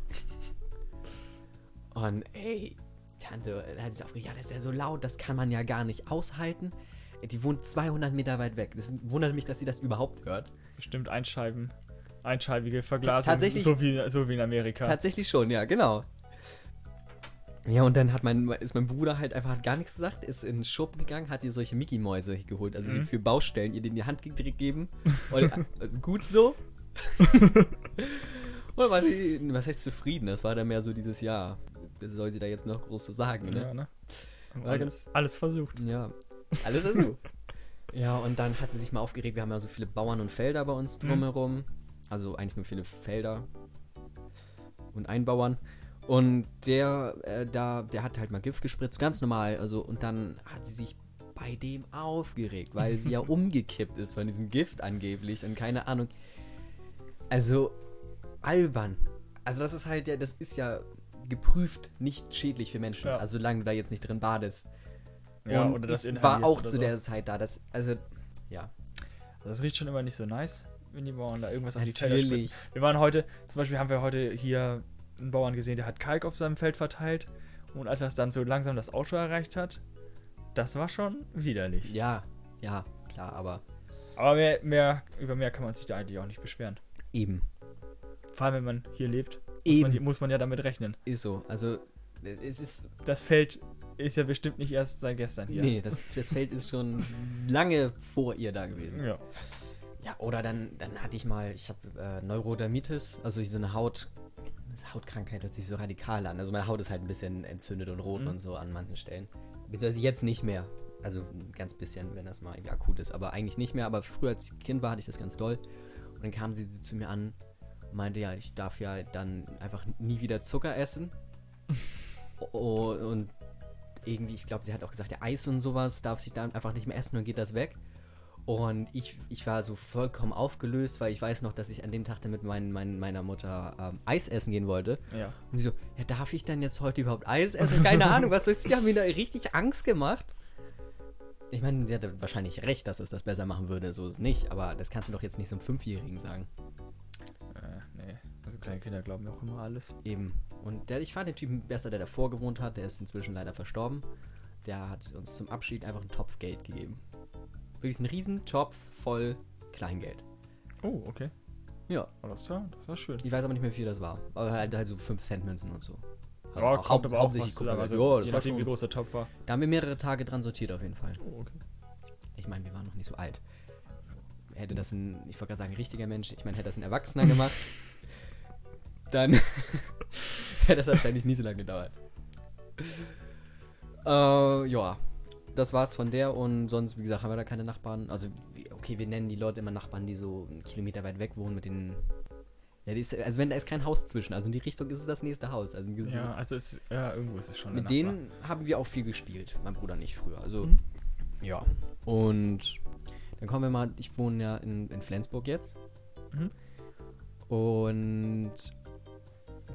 Und ey, Tante, da hat sie aufgeregt, ja, das ist ja so laut, das kann man ja gar nicht aushalten. Die wohnt 200 Meter weit weg. Das wundert mich, dass sie das überhaupt hört. Bestimmt Einscheiben. Einscheibige Verglasung. tatsächlich- So wie, so wie in Amerika. Tatsächlich schon, ja, genau. Ja, und dann hat mein, ist mein Bruder halt einfach hat gar nichts gesagt, ist in den Schuppen gegangen, hat ihr solche Mickey-Mäuse geholt, also Mhm. für Baustellen, ihr den in die Hand gegeben. Und, also gut so. und war sie, was heißt zufrieden? Das war dann mehr so dieses Jahr. Was soll sie da jetzt noch groß zu sagen, ne? Ja, ne? War Alles, alles versucht. Ja, alles ist so. ja, und dann hat sie sich mal aufgeregt. Wir haben ja so viele Bauern und Felder bei uns Mhm. Also eigentlich nur viele Felder und Einbauern. Und der, äh, da, der hat halt mal Gift gespritzt, ganz normal. Also, und dann hat sie sich bei dem aufgeregt, weil sie ja umgekippt ist von diesem Gift angeblich und keine Ahnung. Also, albern. Also, das ist halt ja, das ist ja geprüft nicht schädlich für Menschen. Ja. Also, solange du da jetzt nicht drin badest. Ja, und oder das war auch zu so. der Zeit da. Das, also, ja. Das riecht schon immer nicht so nice, wenn die Bauern da irgendwas auf die Felder spritzen. Wir waren heute, zum Beispiel haben wir heute hier einen Bauern gesehen, der hat Kalk auf seinem Feld verteilt. Und als das dann so langsam das Auto erreicht hat, das war schon widerlich. Ja, ja, klar, aber Aber mehr, mehr, über mehr kann man sich da eigentlich auch nicht beschweren. eben. Vor allem, wenn man hier lebt, muss Eben. man, muss man ja damit rechnen. Ist so. Also, es ist. Das Feld ist ja bestimmt nicht erst seit gestern hier. Nee, das, das Feld ist schon lange vor ihr da gewesen. Ja. Ja, oder dann, dann hatte ich mal, ich habe äh, Neurodermitis, also so eine Haut. Hautkrankheit hört sich so radikal an. Also meine Haut ist halt ein bisschen entzündet und rot Mhm. und so an manchen Stellen. Beziehungsweise jetzt nicht mehr. Also ein ganz bisschen, wenn das mal irgendwie akut ist. Aber eigentlich nicht mehr. Aber früher, als ich Kind war, hatte ich das ganz doll. Und dann kam sie zu mir an und meinte, ja, ich darf ja dann einfach nie wieder Zucker essen. oh, und irgendwie, ich glaube, sie hat auch gesagt, der Eis und sowas darf sich dann einfach nicht mehr essen und geht das weg. Und ich, ich war so vollkommen aufgelöst, weil ich weiß noch, dass ich an dem Tag dann mit mein, mein, meiner Mutter ähm, Eis essen gehen wollte. Ja. Und sie so, ja, darf ich dann jetzt heute überhaupt Eis essen? Keine Ahnung, was ist. Die haben mir da richtig Angst gemacht. Ich meine, sie hatte wahrscheinlich recht, dass es das besser machen würde, so ist es nicht, aber das kannst du doch jetzt nicht so einem Fünfjährigen sagen. Äh, nee. Also kleine Kinder glauben ja auch immer alles. Eben. Und der, ich fand den Typen besser, der davor gewohnt hat, der ist inzwischen leider verstorben. Der hat uns zum Abschied einfach einen Topf Geld gegeben. Wirklich einen riesen Topf voll Kleingeld. Oh, okay. Ja. Oh, das war, das war schön. Ich weiß aber nicht mehr, wie viel das war. Aber halt, halt so 5 Cent Münzen und so. Also Ja, auch kommt aber auch hauptsächlich was. Also, Ja, das je war wie groß der Topf war. da haben wir mehrere Tage dran sortiert auf jeden Fall. Oh, okay. Ich meine, wir waren noch nicht so alt. Hätte das ein, ich wollte gerade sagen, richtiger Mensch, ich meine, hätte das ein Erwachsener gemacht, dann hätte das wahrscheinlich nie so lange gedauert. Äh, ja, das war's von der und sonst, wie gesagt, haben wir da keine Nachbarn. Also, okay, wir nennen die Leute immer Nachbarn, die so einen Kilometer weit weg wohnen mit den. Ja, die ist, also wenn da ist kein Haus zwischen, also in die Richtung ist es das nächste Haus. Also Ja, also es, ja, irgendwo ist es schon. mit denen haben wir auch viel gespielt, mein Bruder nicht früher. Also, Mhm. ja. Und dann kommen wir mal, ich wohne ja in, in Flensburg jetzt. Mhm. Und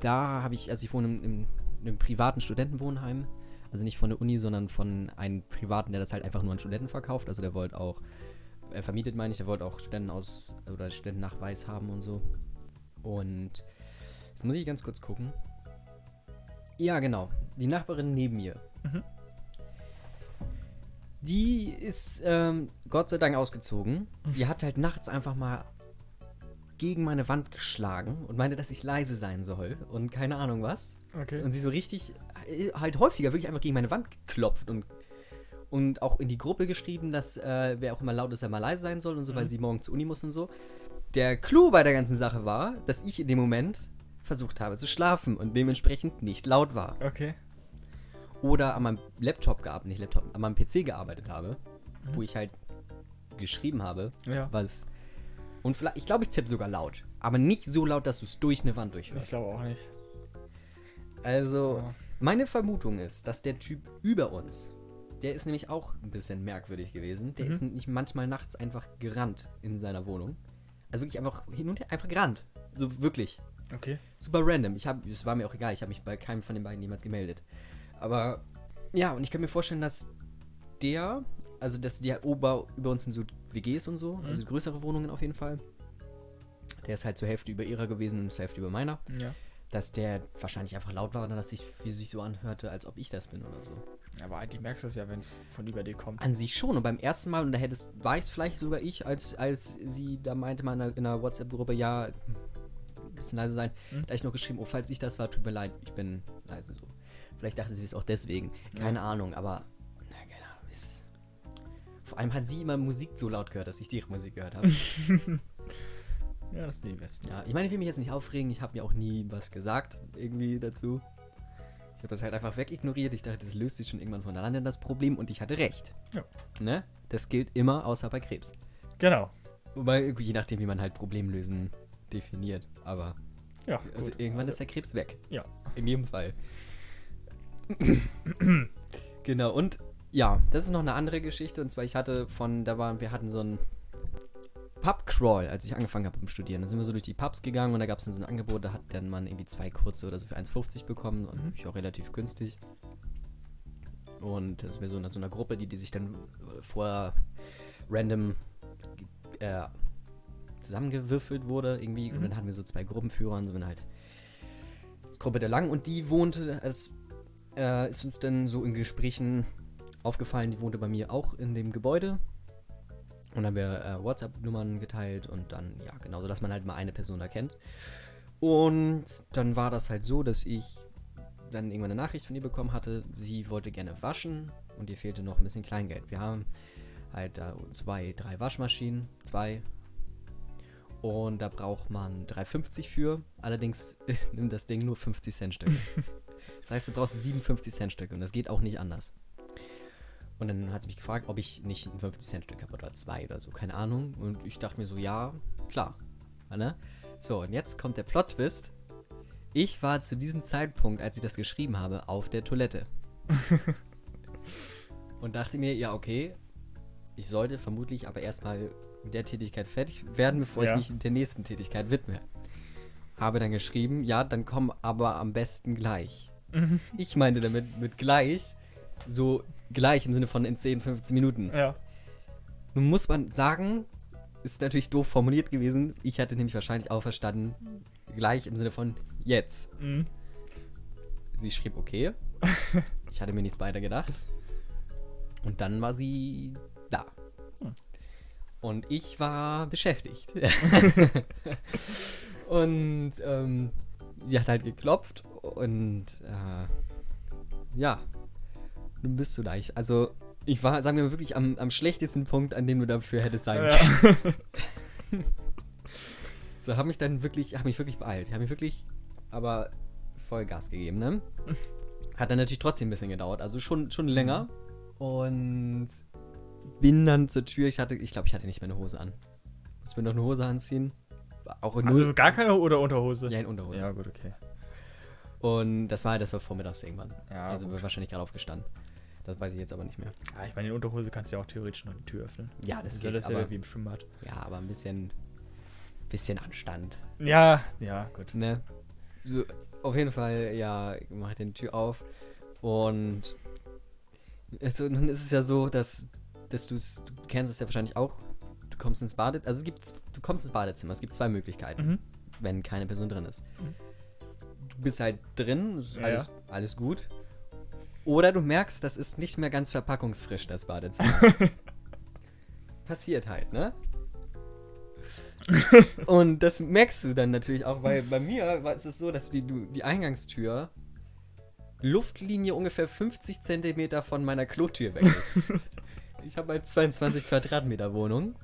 da habe ich, also ich wohne im, im, in einem privaten Studentenwohnheim. Also nicht von der Uni, sondern von einem privaten, der das halt einfach nur an Studenten verkauft. Also der wollte auch, er vermietet meine ich, der wollte auch Studenten aus oder Studentennachweis haben und so. Und jetzt muss ich ganz kurz gucken. Ja, genau. Die Nachbarin neben mir. Mhm. Die ist ähm, Gott sei Dank ausgezogen. Die hat halt nachts einfach mal gegen meine Wand geschlagen und meinte, dass ich leise sein soll und keine Ahnung was. Okay. Und sie so richtig, halt häufiger wirklich einfach gegen meine Wand geklopft und, und auch in die Gruppe geschrieben, dass äh, wer auch immer laut ist, er mal leise sein soll und so, weil Mhm. sie morgen zur Uni muss und so. Der Clou bei der ganzen Sache war, dass ich in dem Moment versucht habe zu schlafen und dementsprechend nicht laut war. Okay. Oder an meinem Laptop gearbeitet, nicht Laptop, an meinem PC gearbeitet habe, Mhm. wo ich halt geschrieben habe, Ja. was. Und vielleicht, ich glaube, ich tippe sogar laut. Aber nicht so laut, dass du es durch eine Wand Ich durchhörst. glaube auch nicht. Also, Ja. Meine Vermutung ist, dass der Typ über uns, der ist nämlich auch ein bisschen merkwürdig gewesen. Der Mhm. ist nicht manchmal nachts einfach gerannt in seiner Wohnung. Also wirklich einfach hin und her, einfach gerannt. So wirklich. Okay. Super random. Ich habe, es war mir auch egal, ich habe mich bei keinem von den beiden jemals gemeldet. Aber ja, und ich kann mir vorstellen, dass der, also dass der Ober über uns sind so WGs und so, Mhm. also größere Wohnungen auf jeden Fall. Der ist halt zur Hälfte über ihrer gewesen und zur Hälfte über meiner. Ja. Dass der wahrscheinlich einfach laut war und dass sich wie sich so anhörte, als ob ich das bin oder so. Aber eigentlich merkst du es ja, wenn es von über dir kommt. An sich schon. Und beim ersten Mal, und da hättest, war es vielleicht sogar ich, als, als sie da meinte mal in einer, in einer WhatsApp-Gruppe, ja, ein bisschen leise sein, Mhm. da ich noch geschrieben, oh, falls ich das war, tut mir leid, ich bin leise so. Vielleicht dachte sie es auch deswegen. Keine Ahnung, aber, na, keine Ahnung. Es, vor allem hat sie immer Musik so laut gehört, dass ich ihre Musik gehört habe. Ja, das sind die besten. ja, ich meine, ich will mich jetzt nicht aufregen, ich habe mir auch nie was gesagt, irgendwie dazu. Ich habe das halt einfach wegignoriert. Ich dachte, das löst sich schon irgendwann von alleine das Problem und ich hatte recht. Ja. Ne? Das gilt immer, außer bei Krebs. Genau. Wobei, je nachdem, wie man halt Problemlösen definiert. Aber Ja. also gut. irgendwann ist der Krebs weg. Ja. In jedem Fall. genau, und ja, das ist noch eine andere Geschichte. Und zwar, ich hatte von, da waren, wir hatten so einen Pub-Crawl, als ich angefangen habe beim Studieren. Da sind wir so durch die Pubs gegangen und da gab es dann so ein Angebot, da hat dann man irgendwie zwei kurze oder so für 1,50 bekommen. Und Mhm. ist ja auch relativ günstig. Und das wäre so in so einer Gruppe, die, die sich dann äh, vorher random äh, zusammengewürfelt wurde, irgendwie. Und Mhm. dann hatten wir so zwei Gruppenführer und so dann halt das Gruppe der Lang und die wohnte, es äh, ist uns dann so in Gesprächen aufgefallen, die wohnte bei mir auch in dem Gebäude. Und dann haben wir äh, WhatsApp-Nummern geteilt und dann, ja, genau, so dass man halt mal eine Person da kennt. Und dann war das halt so, dass ich dann irgendwann eine Nachricht von ihr bekommen hatte, sie wollte gerne waschen und ihr fehlte noch ein bisschen Kleingeld. Wir haben halt da zwei, drei Waschmaschinen, zwei. Und da braucht man 3,50 für. Allerdings nimmt das Ding nur 50 Cent Stücke. das heißt, du brauchst 57 Cent Stücke und das geht auch nicht anders. Und dann hat sie mich gefragt, ob ich nicht ein 50 Cent Stück habe oder zwei oder so, keine Ahnung. Und ich dachte mir so, ja, klar. Ne? So, und jetzt kommt der Plot-Twist. Ich war zu diesem Zeitpunkt, als ich das geschrieben habe, auf der Toilette. und dachte mir, ja, okay, ich sollte vermutlich aber erstmal mit der Tätigkeit fertig werden, bevor Ja. ich mich der nächsten Tätigkeit widme. Habe dann geschrieben, ja, dann komm aber am besten gleich. Mhm. Ich meinte damit mit gleich So gleich im Sinne von in 10, 15 Minuten. Ja. Nun muss man sagen, ist natürlich doof formuliert gewesen. Ich hatte nämlich wahrscheinlich auch verstanden, gleich im Sinne von jetzt. Mhm. Sie schrieb okay. Ich hatte mir nichts weiter gedacht. Und dann war sie da. Hm. Und ich war beschäftigt. und ähm, sie hat halt geklopft und äh, ja, nun bist du da. Ich, also ich war, sagen wir mal, wirklich am, am schlechtesten Punkt, an dem du dafür hättest sein können. ja. So, habe mich dann wirklich, habe mich wirklich beeilt. Habe mich wirklich, aber voll Gas gegeben, ne? Hat dann natürlich trotzdem ein bisschen gedauert, also schon, schon länger. Und bin dann zur Tür. Ich hatte, ich glaube, ich hatte nicht mehr eine Hose an. Muss mir noch eine Hose anziehen. Auch in Also Null. gar keine oder Unterhose? Ja, in Unterhose. Ja, gut, okay. Und das war, das war vormittags irgendwann. Ja, also gut. wahrscheinlich gerade aufgestanden. Das weiß ich jetzt aber nicht mehr. Ja, ich meine, in Unterhose kannst du ja auch theoretisch noch die Tür öffnen. Ja, das ist ja geht, das ja aber- wie im Schwimmbad. Ja, aber ein bisschen, bisschen Anstand. Ja, ja, gut. Ne? So, auf jeden Fall, ja, mach den Tür auf und also, nun ist es ja so, dass, dass du's- du kennst es ja wahrscheinlich auch. Du kommst ins Badezimmer, also es gibt, du kommst ins Badezimmer, es gibt zwei Möglichkeiten, Mhm. wenn keine Person drin ist. Mhm. Du bist halt drin, ist Ja, alles, alles gut. Oder du merkst, das ist nicht mehr ganz verpackungsfrisch, das Badezimmer. Passiert halt, ne? Und das merkst du dann natürlich auch, weil bei mir war es so, dass die, die Eingangstür Luftlinie ungefähr 50 Zentimeter von meiner Klotür weg ist. ich habe halt 22 Quadratmeter Wohnung.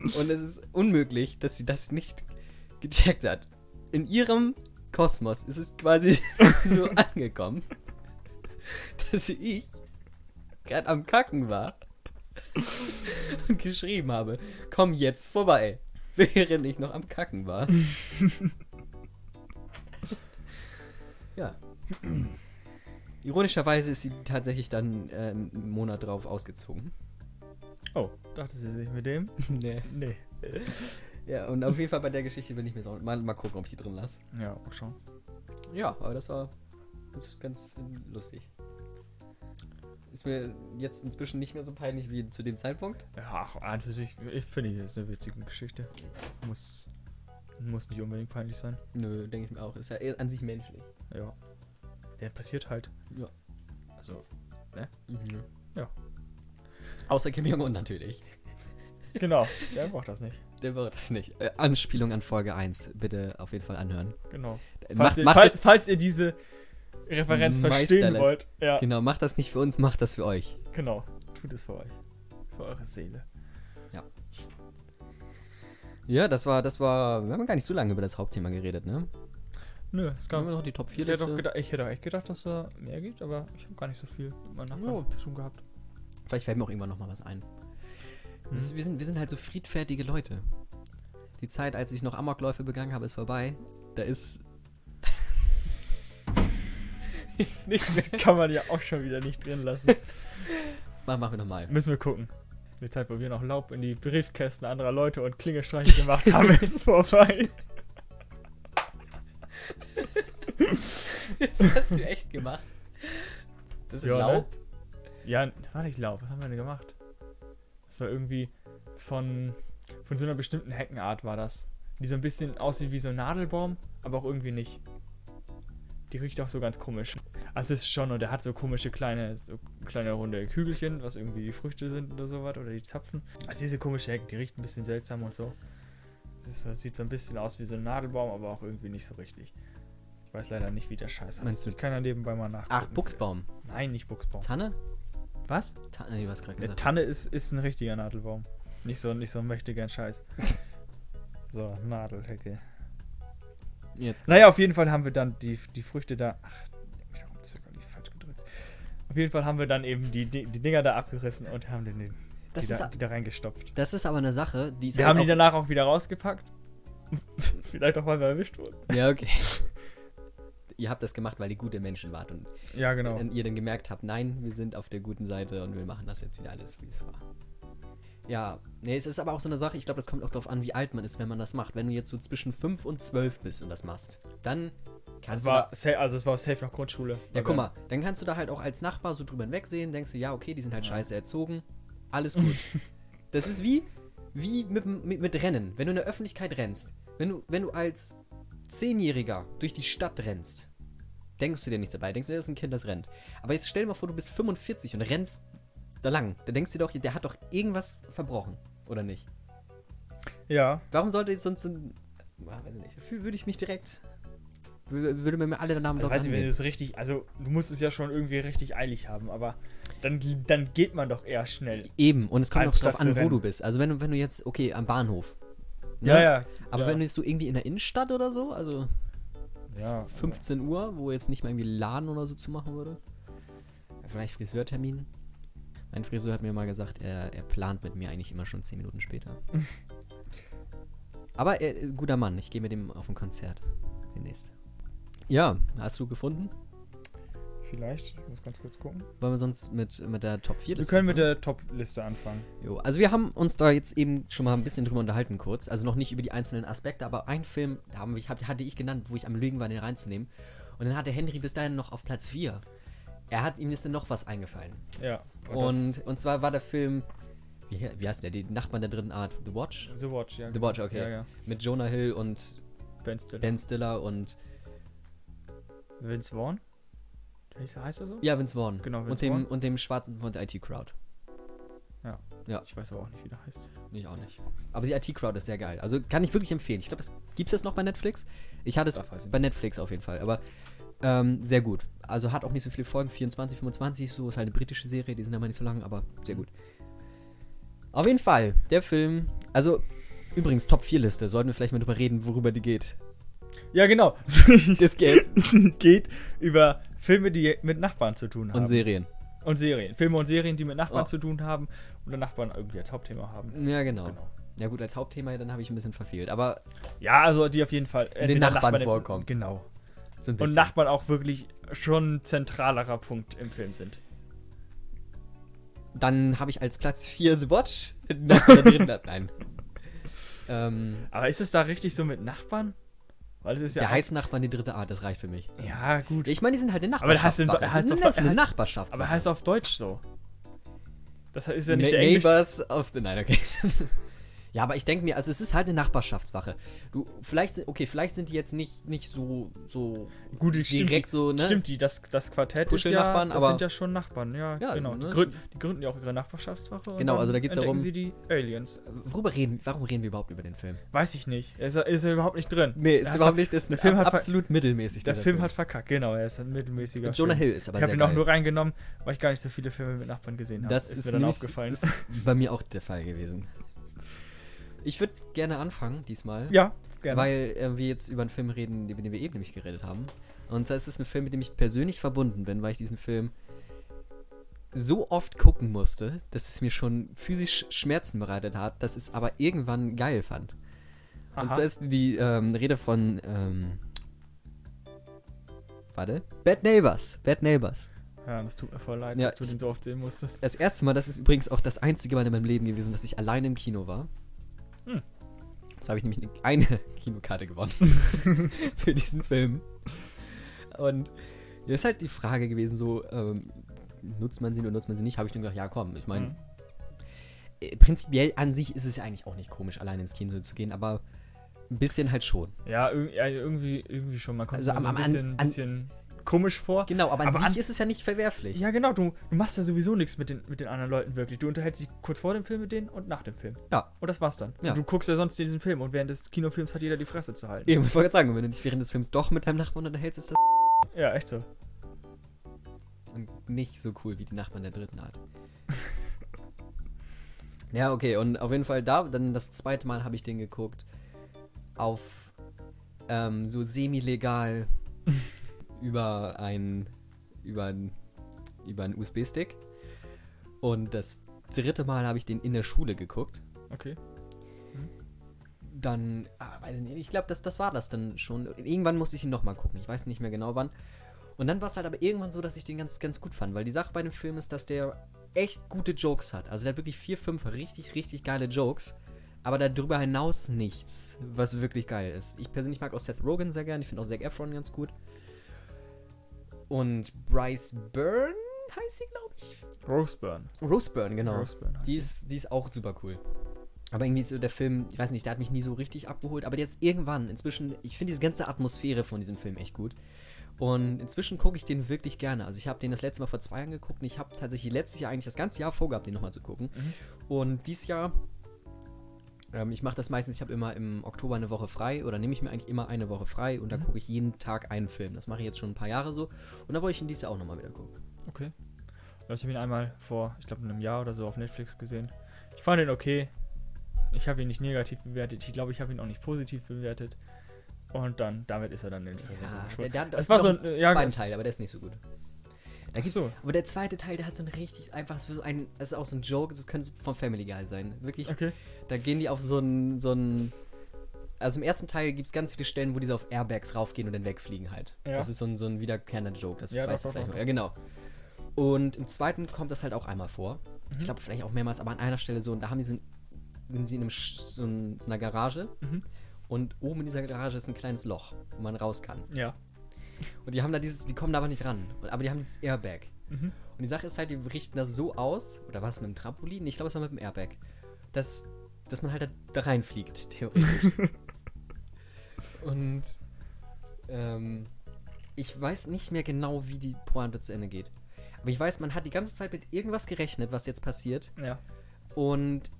Und es ist unmöglich, dass sie das nicht gecheckt hat. In ihrem Kosmos ist es quasi so angekommen, dass ich gerade am Kacken war und geschrieben habe, komm jetzt vorbei, während ich noch am Kacken war. ja. Ironischerweise ist sie tatsächlich dann äh, einen Monat drauf ausgezogen. Oh, dachte sie sich mit dem? nee. Nee. Ja, und auf jeden Fall bei der Geschichte bin ich mir so. Mal, mal gucken, ob ich die drin lasse. Ja, auch schon. Ja, aber das war. Das ist ganz lustig. Ist mir jetzt inzwischen nicht mehr so peinlich wie zu dem Zeitpunkt. Ja, an für sich, ich finde, das ist eine witzige Geschichte. Muss, muss nicht unbedingt peinlich sein. Nö, denke ich mir auch. Ist ja eher an sich menschlich. Ja. Der passiert halt. Ja. Also, Mhm. Ja. Außer Kim Jong-un natürlich. genau, der braucht das nicht. Der wird das nicht. Äh, Anspielung an Folge 1. Bitte auf jeden Fall anhören. Genau. Äh, Falls, Macht, ihr, macht falls, das, falls ihr diese Referenz verstehen wollt, ja, genau, macht das nicht für uns, macht das für euch. genau. Tut es für euch. Für eure Seele. Ja, das war, das war. Wir haben gar nicht so lange über das Hauptthema geredet, ne? Nö, es Haben gab. wir noch die Top 4 Ich hätte, auch Liste? gedacht, ich hätte auch echt gedacht, dass da mehr gibt, aber ich habe gar nicht so viel mit meinem Nachbarn Ja. zu tun gehabt. Vielleicht fällt mir auch irgendwann noch mal was ein. Mhm. Wir, sind, wir sind halt so friedfertige Leute. Die Zeit, als ich noch Amokläufe begangen habe, ist vorbei. Da ist. Jetzt nicht Das mehr. kann man ja auch schon wieder nicht drin lassen. Mal, machen wir nochmal. Müssen wir gucken. Die Zeit, wo wir noch Laub in die Briefkästen anderer Leute und Klingelstreiche gemacht haben, ist vorbei. Das hast du echt gemacht. Das ist Ja, ne? Laub. Ja, das war nicht Laub. Was haben wir denn gemacht? Das war irgendwie von, von so einer bestimmten Heckenart war das. Die so ein bisschen aussieht wie so ein Nadelbaum, aber auch irgendwie nicht. Die riecht auch so ganz komisch. Also es ist schon, und der hat so komische kleine, so kleine runde Kügelchen, was irgendwie die Früchte sind oder sowas, oder die Zapfen. Also diese komische Hecke, die riecht ein bisschen seltsam und so. Das, das sieht so ein bisschen aus wie so ein Nadelbaum, aber auch irgendwie nicht so richtig. Ich weiß leider nicht, wie der Scheiß heißt. Meinst du- Ich kann ja nebenbei mal nachgucken. Ach, Buchsbaum. Nein, nicht Buchsbaum. Tanne? Was? Tanne, nee, was gerade Eine gesagt. Tanne ist, ist ein richtiger Nadelbaum. Nicht so, nicht so ein mächtiger Scheiß. so, Nadelhecke. Jetzt. Naja, auf jeden Fall haben wir dann die, die Früchte da. Ach, ich habe zögerlich falsch gedrückt. Auf jeden Fall haben wir dann eben die, die, die Dinger da abgerissen und haben den, den, Das die, ist, da, die da reingestopft. das ist aber eine Sache, die ist Wir halt haben die danach auch wieder rausgepackt. Vielleicht auch, weil wir erwischt wurden. Ja, okay. Ihr habt das gemacht, weil ihr gute Menschen wart und Ja, genau. wenn ihr dann gemerkt habt, nein, wir sind auf der guten Seite und wir machen das jetzt wieder alles, wie es war. Ja, nee, es ist aber auch so eine Sache, ich glaube, das kommt auch darauf an, wie alt man ist, wenn man das macht. Wenn du jetzt so zwischen 5 und 12 bist und das machst, dann kannst Es du war da, also es war safe noch Grundschule. ja, guck mal, dann kannst du da halt auch als Nachbar so drüber hinwegsehen, denkst du, ja, okay, die sind halt Ja. scheiße erzogen, alles gut. das ist wie, wie mit, mit, mit Rennen. Wenn du in der Öffentlichkeit rennst, wenn du, wenn du als Zehnjähriger durch die Stadt rennst, denkst du dir nichts dabei, denkst du, das ist ein Kind, das rennt. Aber jetzt stell dir mal vor, du bist 45 und rennst da lang. Da denkst du dir doch, der hat doch irgendwas verbrochen, oder nicht? Ja, Warum sollte jetzt sonst so ein. Ah, weiß ich nicht. Würde ich mich direkt. wür- Würde mir alle Namen ich dort weiß nicht, wenn du angehen. es richtig, also du musst es ja schon irgendwie richtig eilig haben, aber dann, dann geht man doch eher schnell. Eben, und es kommt auch drauf an, wo du bist. Also wenn wenn du jetzt, okay, am Bahnhof. Ne? Ja, ja. Aber ja. wenn du jetzt so irgendwie in der Innenstadt oder so, also ja, 15 Uhr, wo jetzt nicht mal irgendwie Laden oder so zu machen würde. Vielleicht Friseurtermin. Mein Friseur hat mir mal gesagt, er, er plant mit mir eigentlich immer schon 10 Minuten später. Aber er, guter Mann, ich gehe mit ihm auf ein Konzert demnächst. Ja, hast du gefunden? Vielleicht. Ich muss ganz kurz gucken. Wollen wir sonst mit, mit der Top 4 Wir können mit der Top-Liste anfangen. Jo, also wir haben uns da jetzt eben schon mal ein bisschen drüber unterhalten kurz. Also noch nicht über die einzelnen Aspekte, aber ein Film, haben wir, hatte ich genannt, wo ich am Lügen war, den reinzunehmen. Und dann hatte Henry bis dahin noch auf Platz 4. Er hat ihm dann noch was eingefallen. Ja. Und, und zwar war der Film, wie, wie heißt der, die Nachbarn der dritten Art, The Watch? The Watch, ja. The Watch, okay. Ja, ja. Mit Jonah Hill und Ben Stiller. Ben Stiller und, Vince Vaughn? Heißt, er so? ja, Vince Vaughn. Genau, Vince und, dem, Vaughn. und dem Schwarzen von der IT-Crowd. Ich weiß aber auch nicht, wie der heißt. Ich auch nicht. Aber die IT-Crowd ist sehr geil. Also kann ich wirklich empfehlen. Ich glaube, gibt es das noch bei Netflix? Ich hatte es Ach, bei Netflix auf jeden Fall. Aber ähm, sehr gut. Also hat auch nicht so viele Folgen, 24, 25, so ist halt eine britische Serie, die sind aber nicht so lang, aber sehr gut. Auf jeden Fall, der Film, also übrigens Top 4 Liste, sollten wir vielleicht mal drüber reden, worüber die geht. Ja, genau. Das geht. geht über Filme, die mit Nachbarn zu tun haben. Und Serien. Und Serien. Filme und Serien, die mit Nachbarn Oh. zu tun haben oder Nachbarn irgendwie als Hauptthema haben. Ja, genau. Genau. Ja gut, als Hauptthema, dann habe ich ein bisschen verfehlt, aber Ja, also die auf jeden Fall. entweder Nachbarn vorkommen. Genau. so Und. Nachbarn auch wirklich schon ein zentralerer Punkt im Film sind. Dann habe ich als Platz 4 The Watch. Nein. Ähm, Aber ist es da richtig so mit Nachbarn? Weil es ist ja. der heißt Nachbarn die dritte Art, das reicht für mich. Ja, gut. Ich meine, die sind halt eine Aber der heißt heißt das er eine heißt- Nachbarschaftswache. aber heißt auf Deutsch so. Das ist ja nicht Ne- der Englisch. Neighbors of the... Nein, okay. ja, aber ich denke mir, also es ist halt eine Nachbarschaftswache. Du, vielleicht, sind- okay, vielleicht sind die jetzt nicht, nicht so, so Gut, stimmt, direkt die, so, ne? Stimmt, die, das, das Quartett ist ja, Kuschelnachbarn, das aber- sind ja schon Nachbarn, ja, Ja, genau. ne? Die, gründen, die gründen ja auch ihre Nachbarschaftswache. und Genau, also da geht's entdecken darum- sie die Aliens. Worüber reden, warum reden wir überhaupt über den Film? Weiß ich nicht. Er ist, ist er überhaupt nicht drin. Nee, Er ist hat überhaupt nicht, ist der Film hat absolut mittelmäßig. Der Film hat verkackt, genau. Er ist ein mittelmäßiger Jonah Film. Hill ist aber Ich habe ihn auch nur reingenommen, weil ich gar nicht so viele Filme mit Nachbarn gesehen habe. Das ist, mir dann aufgefallen. Ist bei mir auch der Fall gewesen. Ich würde gerne anfangen diesmal. ja, gerne. Weil äh, wir jetzt über einen Film reden, über den wir eben nämlich geredet haben. Und zwar ist es ein Film, mit dem ich persönlich verbunden bin, weil ich diesen Film so oft gucken musste, dass es mir schon physisch Schmerzen bereitet hat, dass es aber irgendwann geil fand. Und Aha. zwar ist die ähm, Rede von. Ähm, warte. Bad Neighbors. Bad Neighbors. ja, das tut mir voll leid, Ja, dass du den so oft sehen musstest. Das erste Mal, das ist übrigens auch das einzige Mal in meinem Leben gewesen, dass ich allein im Kino war. Hm. Jetzt habe ich nämlich eine Kinokarte gewonnen für diesen Film. Und jetzt ist halt die Frage gewesen, so, ähm, nutzt man sie oder nutzt man sie nicht? Habe ich dann gedacht, ja komm, ich meine, Mhm. äh, prinzipiell an sich ist es ja eigentlich auch nicht komisch, allein ins Kino zu gehen, aber ein bisschen halt schon. Ja, irg ja, irgendwie, irgendwie schon. Man kommt Also so am- ein bisschen, an- bisschen komisch vor. Genau, aber an Aber sich an- ist es ja nicht verwerflich. Ja, genau, du, du machst ja sowieso nichts mit den, mit den anderen Leuten wirklich. Du unterhältst dich kurz vor dem Film mit denen und nach dem Film. Ja. Und das war's dann. Ja. Und du guckst ja sonst diesen Film und während des Kinofilms hat jeder die Fresse zu halten. Eben, ich wollte sagen, wenn du dich während des Films doch mit deinem Nachbarn unterhältst, ist das Ja, echt so. Und nicht so cool wie die Nachbarn der dritten Art. ja, okay, und auf jeden Fall da, dann das zweite Mal habe ich den geguckt. Auf ähm, so semi-legal über ein über ein, über einen USB-Stick. Und das dritte Mal habe ich den in der Schule geguckt. Okay. Dann, ah, weiß ich nicht, ich glaube, das, das war das dann schon. Irgendwann musste ich ihn nochmal gucken. Ich weiß nicht mehr genau wann. Und dann war es halt aber irgendwann so, dass ich den ganz, ganz gut fand. Weil die Sache bei dem Film ist, dass der echt gute Jokes hat. Also der hat wirklich vier, fünf richtig, richtig geile Jokes. Aber darüber hinaus nichts, was wirklich geil ist. Ich persönlich mag auch Seth Rogen sehr gern. Ich finde auch Zac Efron ganz gut. Und Bryce Byrne heißt sie, glaube ich. Roseburn. Rose Byrne, genau. Roseburn heißt Die ist, die ist auch super cool. Aber irgendwie ist so der Film, ich weiß nicht, der hat mich nie so richtig abgeholt. Aber jetzt irgendwann, inzwischen, ich finde diese ganze Atmosphäre von diesem Film echt gut. Und inzwischen gucke ich den wirklich gerne. Also ich habe den das letzte Mal vor zwei Jahren geguckt und ich habe tatsächlich letztes Jahr eigentlich das ganze Jahr vorgehabt, den nochmal zu gucken. Mhm. Und dieses Jahr, ähm, ich mache das meistens, ich habe immer im Oktober eine Woche frei oder nehme ich mir eigentlich immer eine Woche frei und da Mhm. gucke ich jeden Tag einen Film. Das mache ich jetzt schon ein paar Jahre so. Und da wollte ich ihn dieses Jahr auch nochmal wieder gucken. Okay. Ich habe ihn einmal vor, ich glaube, einem Jahr oder so auf Netflix gesehen. Ich fand ihn okay. Ich habe ihn nicht negativ bewertet. Ich glaube, ich habe ihn auch nicht positiv bewertet. Und dann, damit ist er dann in Versenkung Ja, der, der, Es es war so ein- ja, zweiten es- Teil, aber der ist nicht so gut. Da Ach so, Aber der zweite Teil, der hat so ein richtig einfach so ein, das ist auch so ein Joke, das könnte von Family Guy sein. Wirklich, okay. Da gehen die auf so ein, so also im ersten Teil gibt es ganz viele Stellen, wo die so auf Airbags raufgehen und dann wegfliegen halt. Ja. Das ist so ein, so ein wiederkehrender Joke, das Ja, weißt doch, du vielleicht noch. Ja, genau. Und im zweiten kommt das halt auch einmal vor. Mhm. Ich glaube vielleicht auch mehrmals, aber an einer Stelle so, und da haben die so, ein- sind sie in einem, so, ein, so einer Garage Mhm. und oben in dieser Garage ist ein kleines Loch, wo man raus kann. Ja. Und die haben da dieses, die kommen da aber nicht ran. Aber die haben dieses Airbag. Mhm. Und die Sache ist halt, die richten das so aus, oder war es mit dem Trampolin? Ich glaube, es war mit dem Airbag, dass, dass man halt da, reinfliegt, theoretisch. Und ähm, ich weiß nicht mehr genau, wie die Pointe zu Ende geht. Aber ich weiß, man hat die ganze Zeit mit irgendwas gerechnet, was jetzt passiert. Ja. Und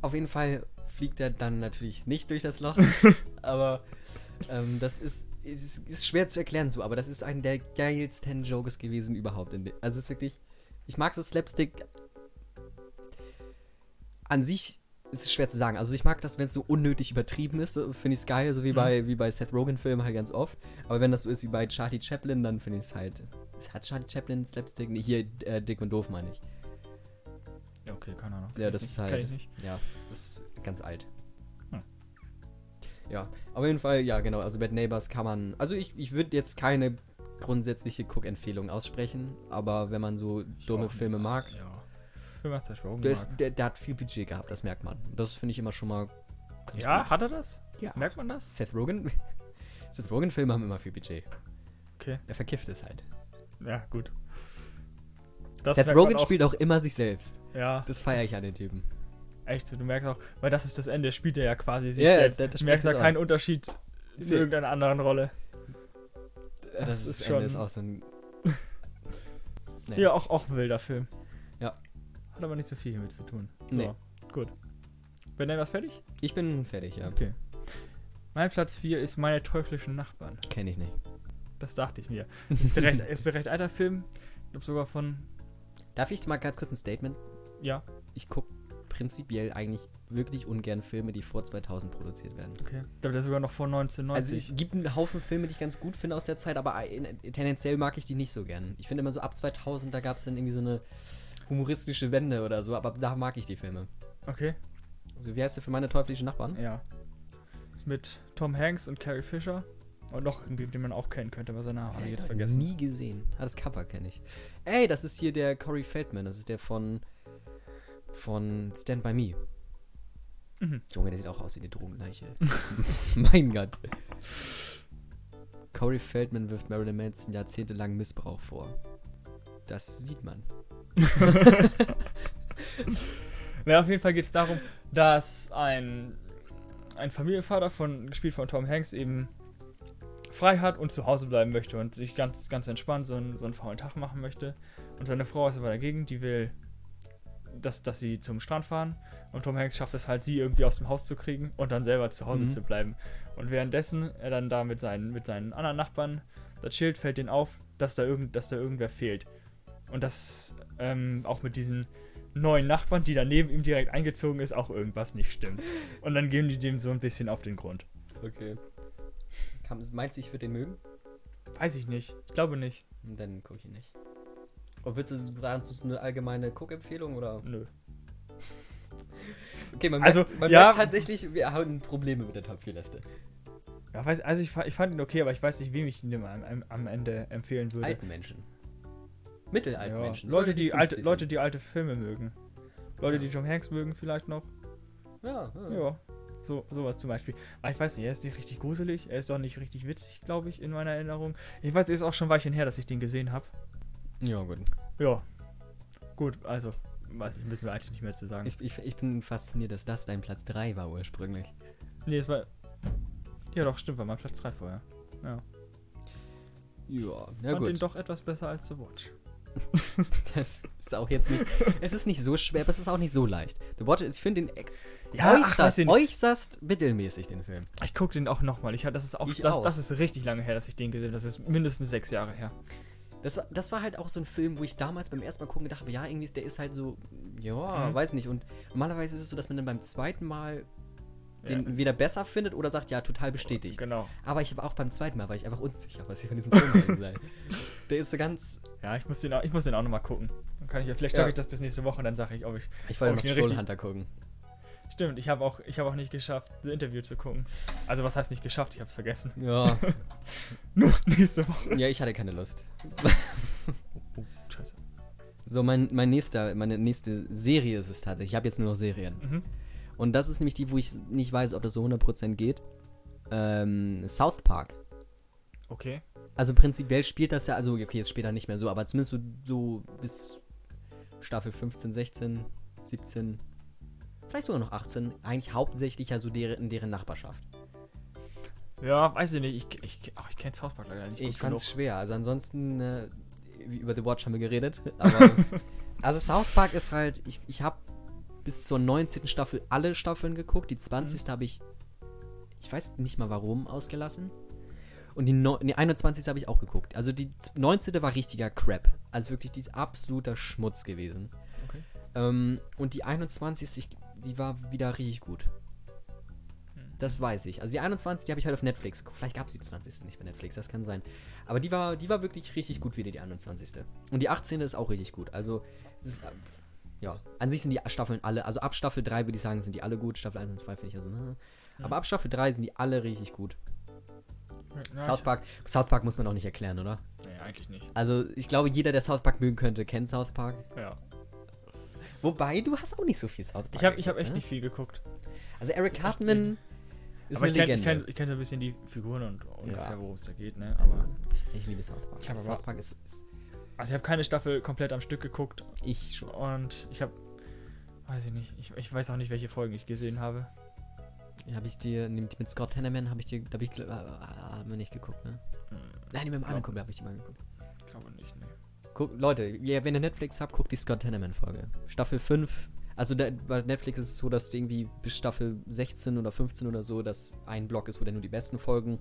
auf jeden Fall fliegt er dann natürlich nicht durch das Loch. aber ähm, das ist, ist, ist schwer zu erklären so, aber das ist einer der geilsten Jokes gewesen überhaupt. Also es ist wirklich, ich mag so Slapstick. An sich ist es schwer zu sagen. Also ich mag das, wenn es so unnötig übertrieben ist, finde ich es geil, so wie Mhm. bei, wie bei Seth Rogen-Filmen halt ganz oft. Aber wenn das so ist wie bei Charlie Chaplin, dann finde ich es halt. Hat Charlie Chaplin Slapstick? Nee, hier äh, Dick und Doof meine ich. Ja, okay, keine Ahnung. Ja, das ist halt- Kenn ich nicht. Ja, das ist ganz alt. Hm. Ja, auf jeden Fall, ja, genau. Also Bad Neighbors kann man. Also ich, ich würde jetzt keine grundsätzliche Cook-Empfehlung aussprechen, aber wenn man so dumme Filme mag, Ja. Filme hat Seth Rogen der, ist, der, der hat viel Budget gehabt, das merkt man. Das finde ich immer schon mal ganz Ja, gut. hat er das? Ja. Merkt man das? Seth Rogen. Seth Rogen-Filme haben immer viel Budget. Okay. Er verkifft es halt. Ja, gut. Das Seth Rogen auch. spielt auch immer sich selbst. Ja, Das feiere ich an den Typen. echt so. Du merkst auch, weil das ist das Ende, spielt er ja quasi sich Ja, selbst. das- das du merkst da keinen an. Unterschied zu Nee. irgendeiner anderen Rolle. Das, Das ist, ist Ende schon- ist auch so ein. Nee. Ja, auch, auch ein wilder Film. Ja. Hat aber nicht so viel hiermit zu tun. Nee. So, gut. Bin denn was fertig? Ich bin fertig, ja. Okay. Mein Platz 4 ist Meine teuflischen Nachbarn. Kenne ich nicht. Das dachte ich mir. Ist ein recht, ist ein recht alter Film. Ich glaube sogar von. Darf ich mal ganz kurz ein Statement? Ja, Ich gucke prinzipiell eigentlich wirklich ungern Filme, die vor 2000 produziert werden. okay. Ich glaube, der ist sogar noch vor 1990. Also es gibt einen Haufen Filme, die ich ganz gut finde aus der Zeit, aber ein- tendenziell mag ich die nicht so gern. Ich finde immer so ab 2000, da gab es dann irgendwie so eine humoristische Wende oder so, aber da mag ich die Filme. okay, Also wie heißt der für meine teuflischen Nachbarn? ja. Ist mit Tom Hanks und Carrie Fisher. Und noch irgendwie, den man auch kennen könnte, aber seinen Namen habe ich jetzt vergessen. Nie gesehen. Ah, das Cover kenne ich. Ey, das ist hier der Corey Feldman, das ist der von von Stand By Me. Mhm. Junge, der sieht auch aus wie eine Drogenleiche. mein Gott. Corey Feldman wirft Marilyn Manson jahrzehntelang Missbrauch vor. Das sieht man. Na, auf jeden Fall geht es darum, dass ein, ein Familienvater, von, gespielt von Tom Hanks, eben frei hat und zu Hause bleiben möchte und sich ganz, ganz entspannt so einen, so einen faulen Tag machen möchte. Und seine Frau ist aber dagegen, die will, dass, dass sie zum Strand fahren. Und Tom Hanks schafft es halt, sie irgendwie aus dem Haus zu kriegen und dann selber zu Hause Mhm. zu bleiben. Und währenddessen er dann da mit seinen, mit seinen anderen Nachbarn da chillt, fällt denen auf, dass da, irgend, dass da irgendwer fehlt. Und dass ähm, auch mit diesen neuen Nachbarn, die da neben ihm direkt eingezogen ist, auch irgendwas nicht stimmt. Und dann gehen die dem so ein bisschen auf den Grund. Okay. meinst du, ich würde den mögen? Weiß ich nicht. Ich glaube nicht. Dann gucke ich ihn nicht. Und willst du dazu eine allgemeine Cook-Empfehlung oder? Nö. Okay, man Also, merkt, man ja. merkt tatsächlich, wir haben Probleme mit der Top 4 Liste. Ja, weiß, also ich, ich fand ihn okay, aber ich weiß nicht, wem ich ihn am, am, am Ende empfehlen würde. Alten Menschen. Mittelalten Ja, Menschen. Leute, die alte, 50 Leute, die alte Filme mögen. Leute, die Tom Hanks mögen vielleicht noch. Ja, ja. Ja. So, sowas zum Beispiel. Aber ich weiß nicht, er ist nicht richtig gruselig, er ist doch nicht richtig witzig, glaube ich, in meiner Erinnerung. Ich weiß, es ist auch schon ein Weilchen her, dass ich den gesehen habe. Ja, gut. Ja. Gut, also, weiß ich, müssen wir eigentlich nicht mehr zu sagen. Ich, ich, ich bin fasziniert, dass das dein Platz 3 war ursprünglich. nee, es war. Ja, doch, stimmt, war mein Platz 3 vorher. Ja. Ja, Ich ja den gut. doch etwas besser als The Watch. Das ist auch jetzt nicht. Es ist nicht so schwer, aber es ist auch nicht so leicht. The Watch, ich finde den ex- Ja, ach, äußerst, nicht. äußerst mittelmäßig, den Film. Ich gucke den auch nochmal. Ich, das ist auch, Ich das, auch. das ist richtig lange her, dass ich den gesehen habe. Das ist mindestens sechs Jahre her. Das war, das war halt auch so ein Film, wo ich damals beim ersten Mal gucken gedacht habe, ja, irgendwie ist der ist halt so, ja, Mhm. weiß nicht. Und normalerweise ist es so, dass man dann beim zweiten Mal den Ja. entweder besser findet oder sagt, ja, total bestätigt. Genau. Aber ich habe auch beim zweiten Mal, war ich einfach unsicher, was ich von diesem Film halten soll. Der ist so ganz. Ja, ich muss den auch, ich muss den auch nochmal gucken. Dann kann ich vielleicht Ja. schaffe ich das bis nächste Woche und dann sage ich, ob ich. Ich wollte Oh, noch den richtig- Trollhunter gucken. Stimmt, ich habe auch, ich habe auch nicht geschafft, das Interview zu gucken. Also was heißt nicht geschafft? Ich habe es vergessen. Ja. Nur nächste Woche. ja, ich hatte keine Lust. Oh, scheiße. So, mein, mein nächster, meine nächste Serie ist es tatsächlich. Ich habe jetzt nur noch Serien. Mhm. Und das ist nämlich die, wo ich nicht weiß, ob das so 100% geht. Ähm, South Park. Okay. Also prinzipiell spielt das ja, also okay, jetzt später nicht mehr so, aber zumindest so, so bis Staffel 15, 16, 17, vielleicht sogar noch 18, eigentlich hauptsächlich ja so deren, in deren Nachbarschaft. Ja, weiß ich nicht. Ich, ich, ach, ich kenne South Park leider nicht. Ich fand es schwer. Also ansonsten, äh, über The Watch haben wir geredet. Aber, also South Park ist halt, ich, ich habe bis zur 19. Staffel alle Staffeln geguckt. Die 20. habe ich, ich weiß nicht mal warum, ausgelassen. Und die, no, die 21. habe ich auch geguckt. Also die 19. war richtiger Crap. Also wirklich, die ist absoluter Schmutz gewesen. Okay. Ähm, und die 21. ich- die war wieder richtig gut. Das weiß ich. Also die 21, die habe ich halt auf Netflix. Vielleicht gab es die 20. nicht bei Netflix, das kann sein. Aber die war, die war wirklich richtig gut wieder, die 21. Und die 18. ist auch richtig gut. Also, es ist, ja, an sich sind die Staffeln alle, also ab Staffel 3 würde ich sagen, sind die alle gut. Staffel 1 und 2 finde ich also, ne. Aber ab Staffel 3 sind die alle richtig gut. Ja, South Park, South Park muss man auch nicht erklären, oder? Nee, eigentlich nicht. Also, ich glaube, jeder, der South Park mögen könnte, kennt South Park. Ja. Wobei, du hast auch nicht so viel South Park. Ich habe ich hab echt ne? nicht viel geguckt. Also, Eric Cartman ist aber eine ich kenne Legende. ich kenn, ich kenn so ein bisschen die Figuren und ungefähr, Ja. worum es da geht, ne? Aber. ich, ich liebe South Park. Ich hab aber- South Park ist, ist Also ich habe keine Staffel komplett am Stück geguckt ich schon. und ich habe. Weiß ich nicht. Ich, ich weiß auch nicht, welche Folgen ich gesehen habe. Habe ich dir, mit, Scott Hanneman habe ich dir, da habe ich, äh, haben wir nicht geguckt, ne? Hm, Nein, mit dem anderen Kumpel habe ich die mal geguckt. Glaube nicht, ne. Guck, Leute, ja, wenn ihr Netflix habt, guckt die Scott Hanneman-Folge. Staffel 5. Also da, bei Netflix ist es so, dass irgendwie bis Staffel 16 oder 15 oder so, dass ein Block ist, wo dann nur die besten Folgen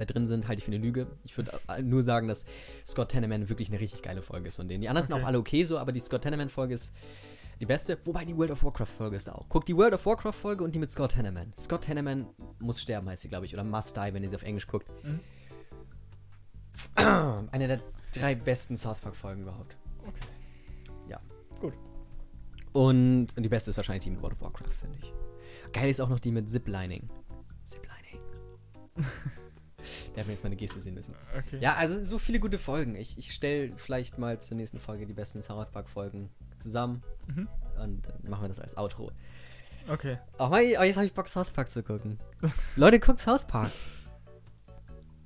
da drin sind, halte ich für eine Lüge. Ich würde äh, nur sagen, dass Scott Hanneman wirklich eine richtig geile Folge ist von denen. Die anderen sind Okay. auch alle okay so, aber die Scott Hanneman-Folge ist die beste. Wobei die World of Warcraft-Folge ist da auch. Guckt die World of Warcraft-Folge und die mit Scott Hanneman. Scott Hanneman muss sterben, heißt sie, glaube ich. Oder Must Die, wenn ihr sie auf Englisch guckt. Mhm. Eine der drei besten South Park-Folgen überhaupt. Okay. Ja. Gut. Und, und die beste ist wahrscheinlich die mit World of Warcraft, finde ich. Geil ist auch noch die mit Ziplining. Ziplining. Der hat mir jetzt meine Geste sehen müssen. Okay. Ja, also so viele gute Folgen. Ich, ich stelle vielleicht mal zur nächsten Folge die besten South Park-Folgen zusammen. Mhm. Und dann machen wir das als Outro. Okay. Oh, jetzt habe ich Bock, South Park zu gucken. Leute, guckt South Park.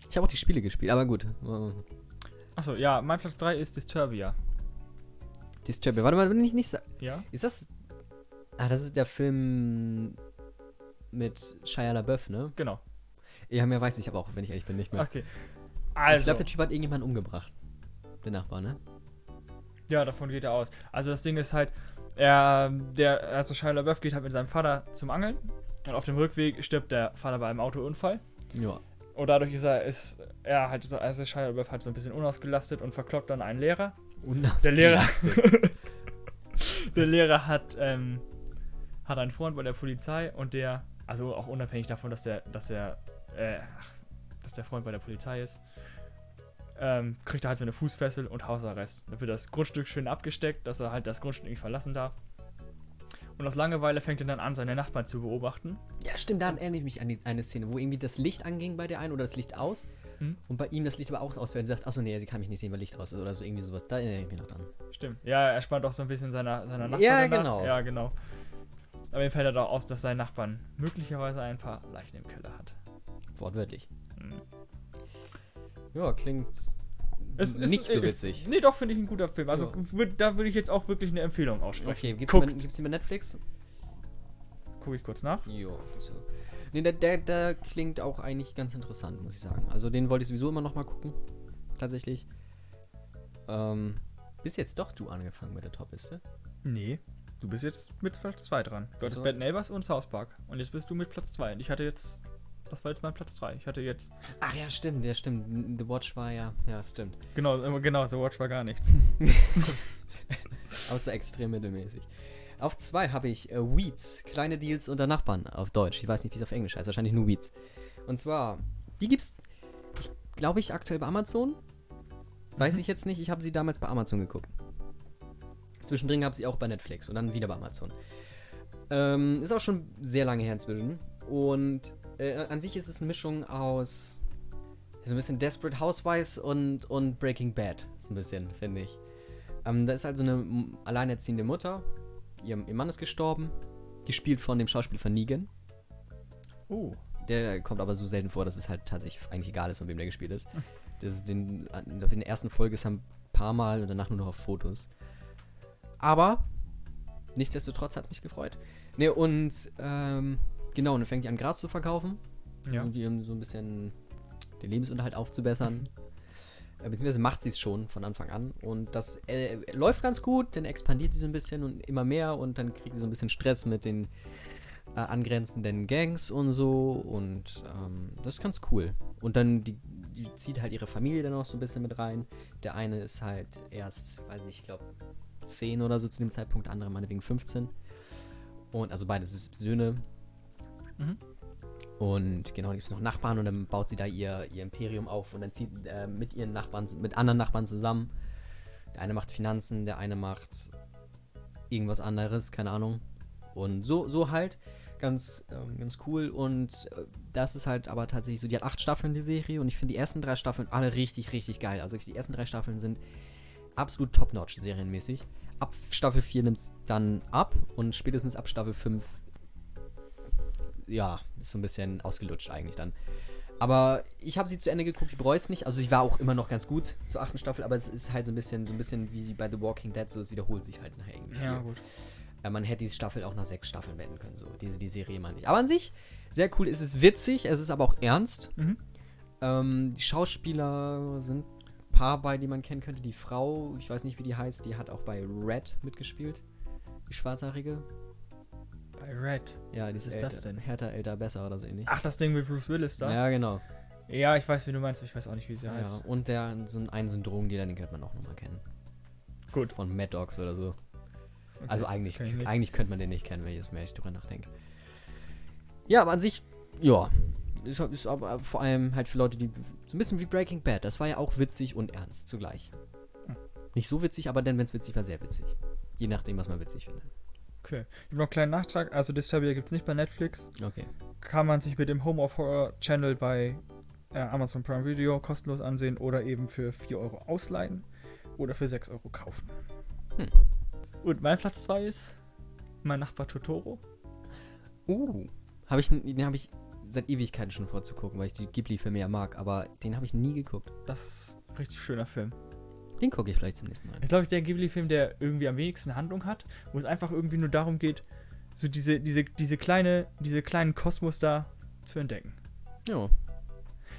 Ich habe auch die Spiele gespielt, aber gut. Achso, ja, mein Platz 3 ist Disturbia. Disturbia. Warte mal, wenn ich nicht sa- Ja? Ist das. Ah, das ist der Film mit Shia LaBeouf, ne? Genau. Ja, mehr weiß ich aber auch, wenn ich ehrlich bin, nicht mehr. Okay. Ich Also, glaube, der Typ hat irgendjemanden umgebracht. Der Nachbar, ne? ja, davon geht er aus. Also das Ding ist halt, er, der, also Shia LaBeouf geht halt mit seinem Vater zum Angeln und auf dem Rückweg stirbt der Vater bei einem Autounfall. Ja. Und dadurch ist er, ist er halt so, also Shia LaBeouf halt so ein bisschen unausgelastet und verkloppt dann einen Lehrer. Der Lehrer, der Lehrer hat, ähm, hat einen Freund bei der Polizei und der, also auch unabhängig davon, dass der, dass der, äh, ach, dass der Freund bei der Polizei ist, ähm, kriegt er halt so eine Fußfessel und Hausarrest. Dann wird das Grundstück schön abgesteckt, dass er halt das Grundstück nicht verlassen darf. Und aus Langeweile fängt er dann an, seine Nachbarn zu beobachten. Ja, stimmt, da erinnere ich mich an die, eine Szene, wo irgendwie das Licht anging bei der einen oder das Licht aus. Mhm. Und bei ihm das Licht aber auch aus, weil er sagt, achso, nee, sie kann mich nicht sehen, weil Licht aus ist oder so irgendwie sowas. Da erinnere ich mich noch dran. Stimmt. Ja, er spannt auch so ein bisschen seiner, seiner Nachbarn. Ja, danach. genau. Ja, genau. Aber ihm fällt er doch aus, dass sein Nachbarn möglicherweise ein paar Leichen im Keller hat. Wortwörtlich. Hm. Ja, klingt Es ist- nicht so äh, witzig. Nee, doch, finde ich ein guter Film. Also Ja. würd, da würde ich jetzt auch wirklich eine Empfehlung aussprechen. Okay, gibt's die, bei- gibt's die bei Netflix? Gucke ich kurz nach. Jo, so. Nee, der, der, der klingt auch eigentlich ganz interessant, muss ich sagen. Also den wollte ich sowieso immer noch mal gucken. Tatsächlich. Ähm, bist jetzt doch du angefangen mit der Top-Liste? Nee. Du bist jetzt mit Platz 2 dran. Du hattest So. Bad Neighbors und South Park. Und jetzt bist du mit Platz 2. Und ich hatte jetzt. Das war jetzt mein Platz 3. Ich hatte jetzt. Ach ja, stimmt, ja, stimmt. The Watch war ja, ja, stimmt. Genau, genau, The Watch war gar nichts. So extrem mittelmäßig. Auf zwei habe ich äh, Weeds, kleine Deals unter Nachbarn auf Deutsch. Ich weiß nicht, wie es auf Englisch heißt, wahrscheinlich nur Weeds. Und zwar, die gibt's, glaube ich, aktuell bei Amazon. Weiß Mhm. ich jetzt nicht, ich habe sie damals bei Amazon geguckt. Zwischendrin gab sie auch bei Netflix und dann wieder bei Amazon. Ähm, ist auch schon sehr lange her inzwischen. Und äh, an sich ist es eine Mischung aus so ein bisschen Desperate Housewives und, und Breaking Bad. So ein bisschen, finde ich. Ähm, da ist also eine alleinerziehende Mutter. Ihr, ihr Mann ist gestorben. Gespielt von dem Schauspieler von Negan. Oh. Der kommt aber so selten vor, dass es halt tatsächlich eigentlich egal ist, von wem der gespielt ist. Das den, in der ersten Folge ist er ein paar Mal und danach nur noch auf Fotos. Aber nichtsdestotrotz hat es mich gefreut. Ne, und ähm, genau, und dann fängt die an Gras zu verkaufen. Ja. Um so ein bisschen den Lebensunterhalt aufzubessern. Äh, Beziehungsweise macht sie es schon von Anfang an. Und das äh, läuft ganz gut, dann expandiert sie so ein bisschen und immer mehr und dann kriegt sie so ein bisschen Stress mit den äh, angrenzenden Gangs und so. Und ähm, das ist ganz cool. Und dann die, die zieht halt ihre Familie dann auch so ein bisschen mit rein. Der eine ist halt erst, weiß nicht, ich glaube 10 oder so zu dem Zeitpunkt, der andere meinetwegen 15. Und also beide Söhne. Mhm. Und genau, gibt es noch Nachbarn und dann baut sie da ihr, ihr Imperium auf und dann zieht äh, mit ihren Nachbarn, mit anderen Nachbarn zusammen. Der eine macht Finanzen, der eine macht irgendwas anderes, keine Ahnung. Und so, so halt. Ganz, ähm, ganz cool. Und äh, das ist halt aber tatsächlich so, die hat acht Staffeln, die Serie. Und ich finde die ersten drei Staffeln alle richtig, richtig geil. Also die ersten drei Staffeln sind absolut top-notch serienmäßig. Ab Staffel 4 nimmt es dann ab und spätestens ab Staffel 5 ja, ist so ein bisschen ausgelutscht eigentlich dann. Aber ich habe sie zu Ende geguckt, ich bereue es nicht. Also sie war auch immer noch ganz gut zur achten Staffel, aber es ist halt so ein bisschen, so ein bisschen wie bei The Walking Dead, so es wiederholt sich halt nachher irgendwie. Ja, gut. Äh, man hätte die Staffel auch nach sechs Staffeln beenden können, so diese die Serie meine ich. Aber an sich sehr cool, es ist witzig, es ist aber auch ernst. Mhm. Ähm, die Schauspieler sind ein paar bei, die man kennen könnte. Die Frau, ich weiß nicht, wie die heißt, die hat auch bei Red mitgespielt. Die schwarzhaarige. Red. Ja, die ist, ist das älter, denn? Härter, älter, besser oder so ähnlich. Ach, das Ding mit Bruce Willis da? Ja, genau. Ja, ich weiß, wie du meinst, aber ich weiß auch nicht, wie sie Ja, heißt. und der, so ein, ein Syndromdealer, den könnte man auch nochmal kennen. Gut. Von Mad Dogs oder so. Okay, also eigentlich, eigentlich könnte man den nicht kennen, wenn ich jetzt mehr ich drüber nachdenke. Ja, aber an sich, ja. Ist, ist aber vor allem halt für Leute, die so ein bisschen wie Breaking Bad. Das war ja auch witzig und ernst zugleich. Hm. Nicht so witzig, aber dann, wenn es witzig war, sehr witzig. Je nachdem, was man witzig findet. Okay. Ich habe noch einen kleinen Nachtrag. Also, Disturbia gibt es nicht bei Netflix. Okay. Kann man sich mit dem Home of Horror Channel bei äh, Amazon Prime Video kostenlos ansehen oder eben für 4 Euro ausleihen oder für 6 Euro kaufen. Hm. Und mein Platz 2 ist mein Nachbar Totoro. Uh. Hab ich, den habe ich seit Ewigkeiten schon vorzugucken, weil ich die Ghibli-Filme ja mag, aber den habe ich nie geguckt. Das ist ein richtig schöner Film. Den gucke ich vielleicht zum nächsten Mal. Ist, glaube ich, der Ghibli-Film, der irgendwie am wenigsten Handlung hat, wo es einfach irgendwie nur darum geht, so diese, diese, diese kleine, diese kleinen Kosmos da zu entdecken. Ja.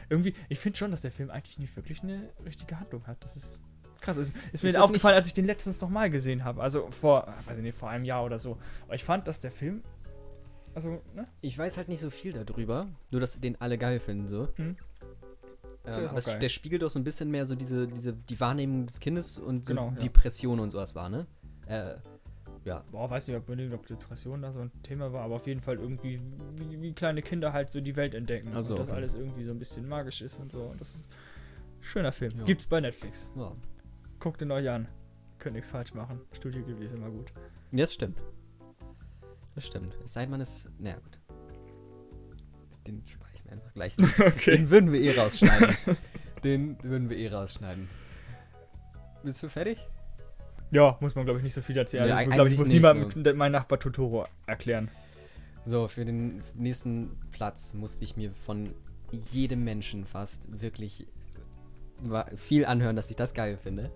Irgendwie, ich finde schon, dass der Film eigentlich nicht wirklich eine richtige Handlung hat. Das ist krass. Ist, ist mir Ist das aufgefallen, als ich den letztens nochmal gesehen habe. Also vor, weiß ich nicht, vor einem Jahr oder so. Aber ich fand, dass der Film. Also, ne? Ich weiß halt nicht so viel darüber, nur dass den alle geil finden so. Hm. Der Ähm, aber auch es, der spiegelt doch so ein bisschen mehr so diese, diese die Wahrnehmung des Kindes und so Genau, ja. Depression und sowas war, ne? Äh, ja. Boah, weiß nicht, ob unbedingt, ob Depression da so ein Thema war, aber auf jeden Fall irgendwie, wie, wie kleine Kinder halt so die Welt entdecken. Ach so, und das okay. alles irgendwie so ein bisschen magisch ist und so. Und das ist ein schöner Film. Ja. Gibt's bei Netflix. ja. Guckt ihn euch an. Könnt nichts falsch machen. Studio Ghibli ist immer gut. Das stimmt. Das stimmt. Es sei denn, man ist. Naja, gut. Den mir einfach gleich. nicht. Den würden wir eh rausschneiden. Den würden wir eh rausschneiden. Bist du fertig? Ja, muss man glaube ich nicht so viel erzählen. Nee, also, ich glaube, ich muss niemandem meinen Nachbar Totoro erklären. So, für den nächsten Platz musste ich mir von jedem Menschen fast wirklich viel anhören, dass ich das geil finde.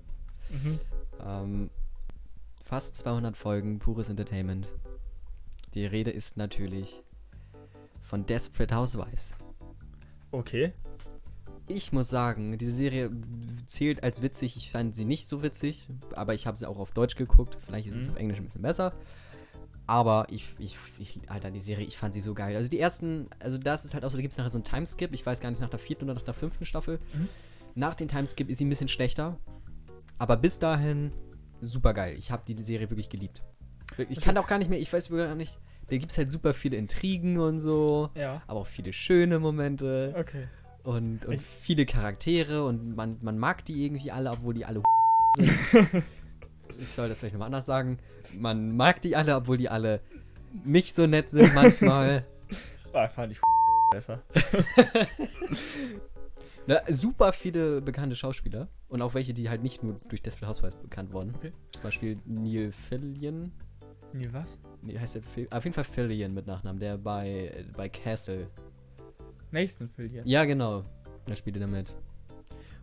Mhm. Ähm, fast 200 Folgen, pures Entertainment. Die Rede ist natürlich von Desperate Housewives. Okay. Ich muss sagen, diese Serie zählt als witzig. Ich fand sie nicht so witzig, aber ich habe sie auch auf Deutsch geguckt. Vielleicht ist es Mhm. auf Englisch ein bisschen besser. Aber ich, ich, ich, Alter, die Serie, ich fand sie so geil. Also die ersten, also das ist halt auch so, da gibt es nachher so einen Timeskip. Ich weiß gar nicht, nach der vierten oder nach der fünften Staffel. Mhm. Nach dem Timeskip ist sie ein bisschen schlechter. Aber bis dahin super geil. Ich habe die Serie wirklich geliebt. Ich kann auch gar nicht mehr, ich weiß gar nicht, da gibt es halt super viele Intrigen und so. Ja. Aber auch viele schöne Momente Okay. und, und Ich- viele Charaktere und man, man mag die irgendwie alle, obwohl die alle sind. ich soll das vielleicht nochmal anders sagen. Man mag die alle, obwohl die alle nicht so nett sind manchmal. Ah, fand ich besser. Na, super viele bekannte Schauspieler und auch welche, die halt nicht nur durch Desperate Housewives bekannt wurden. Okay. Zum Beispiel Neil Fillion. Nee, was? Nee, heißt der Phil, auf jeden Fall Fillion mit Nachnamen, der bei, bei Castle. Nathan Fillion. Ja, genau. Da spielt er damit.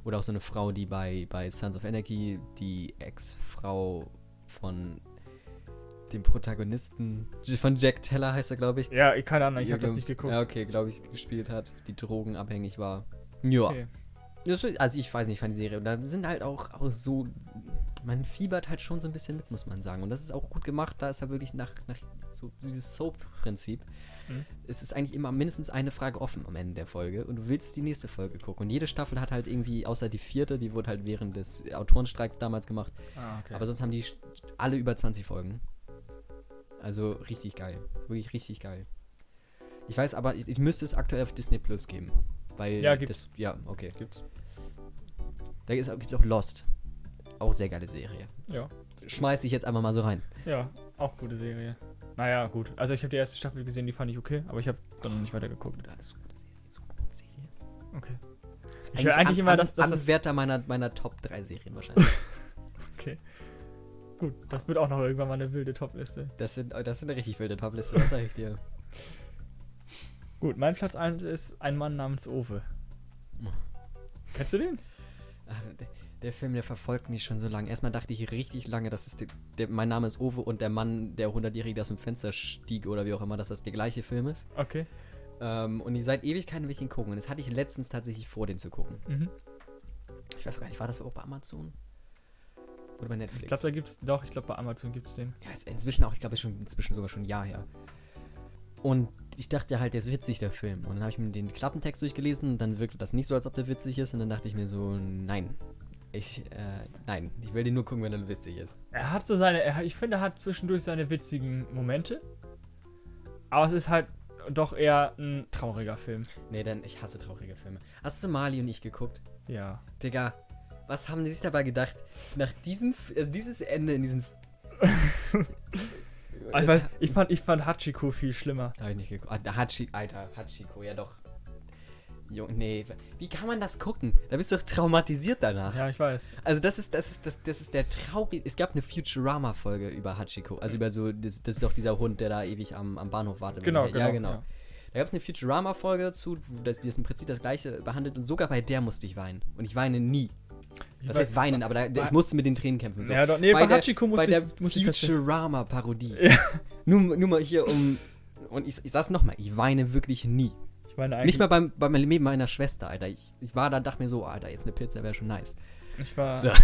Oder auch so eine Frau, die bei, bei Sons of Anarchy, die Ex-Frau von dem Protagonisten, von Jack Teller heißt er, glaube ich. Ja, keine Ahnung, ich habe das nicht geguckt. Ja, okay, glaube ich, gespielt hat, die drogenabhängig war. Ja. Okay. Also ich weiß nicht, ich fand die Serie. Und da sind halt auch, auch so. Man fiebert halt schon so ein bisschen mit, muss man sagen. Und das ist auch gut gemacht. Da ist halt wirklich nach, nach so dieses Soap-Prinzip. Mhm. Es ist eigentlich immer mindestens eine Frage offen am Ende der Folge. Und du willst die nächste Folge gucken. Und jede Staffel hat halt irgendwie, außer die vierte, die wurde halt während des Autorenstreiks damals gemacht. Ah, okay. Aber sonst haben die alle über 20 Folgen. Also richtig geil. Wirklich richtig geil. Ich weiß aber, ich, ich müsste es aktuell auf Disney Plus geben. Weil Ja, gibt's. Das, ja, okay. Gibt's. Da gibt es auch Lost. Auch sehr geile Serie. Ja. Schmeiß ich jetzt einfach mal so rein. Ja, auch gute Serie. Naja, gut. Also ich habe die erste Staffel gesehen, die fand ich okay, aber ich habe dann noch nicht weiter geguckt. Oder alles gute Serie. So gute Serie. Okay. Ist Ich höre eigentlich immer, dass- dass das- Anwärter meiner, meiner Top 3 Serien wahrscheinlich. Okay. Gut, das wird auch noch irgendwann mal eine wilde Topliste. das, sind, das sind eine richtig wilde Topliste, das sag ich dir. Gut, mein Platz 1 ist ein Mann namens Owe. Mhm. Kennst du den? Der, der Film, der verfolgt mich schon so lange. Erstmal dachte ich richtig lange, dass es der, der, mein Name ist Owe und der Mann, der 100-Jährige aus dem Fenster stieg oder wie auch immer, dass das der gleiche Film ist. Okay. Ähm, und seit Ewigkeiten will ich ihn gucken. Und das hatte ich letztens tatsächlich vor, den zu gucken. Mhm. Ich weiß gar nicht, war das auch bei Amazon? Oder bei Netflix? Ich glaube, da gibt's. Doch, ich glaube, bei Amazon gibt's den. Ja, ist inzwischen auch, ich glaube, ist schon inzwischen sogar schon ein Jahr her. Und ich dachte halt, der ist witzig, der Film. Und dann habe ich mir den Klappentext durchgelesen und dann wirkte das nicht so, als ob der witzig ist. Und dann dachte ich mir so, nein. Ich, äh, nein, ich will den nur gucken, wenn er witzig ist. Er hat so seine. Er, ich finde, er hat zwischendurch seine witzigen Momente. Aber es ist halt doch eher ein trauriger Film. Nee, denn ich hasse traurige Filme. Hast du Mali und ich geguckt? Ja. Digga, was haben die sich dabei gedacht? Nach diesem, also dieses Ende in diesem. Ich, weiß, ich, fand, ich fand Hachiko viel schlimmer. Habe ich nicht geguckt. Ah, Hachi, Alter, Hachiko, ja doch. Jo, nee, wie kann man das gucken? Da bist du doch traumatisiert danach. Ja, ich weiß. Also das ist, das ist, das, das ist der traurig. Es gab eine Futurama-Folge über Hachiko. Also über so, das, das ist auch dieser Hund, der da ewig am, am Bahnhof wartet. Genau, ja, genau, genau. ja. Da gab es eine Futurama-Folge zu, wo das, die das im Prinzip das gleiche behandelt und sogar bei der musste ich weinen. Und ich weine nie. Ich Das weiß- heißt weinen, aber da, bei- ich musste mit den Tränen kämpfen. So. Ja, doch, nee, bei der, Hachiko musste bei der ich- musste ich tatsächlich- Futurama-Parodie. Ja. Nur, nur mal hier um. Und ich, ich sag's nochmal, ich weine wirklich nie. Meine. Nicht mal beim, beim Leben meiner Schwester, Alter. Ich, ich war da, dachte mir so, Alter, jetzt eine Pizza wäre schon nice. Ich war. So.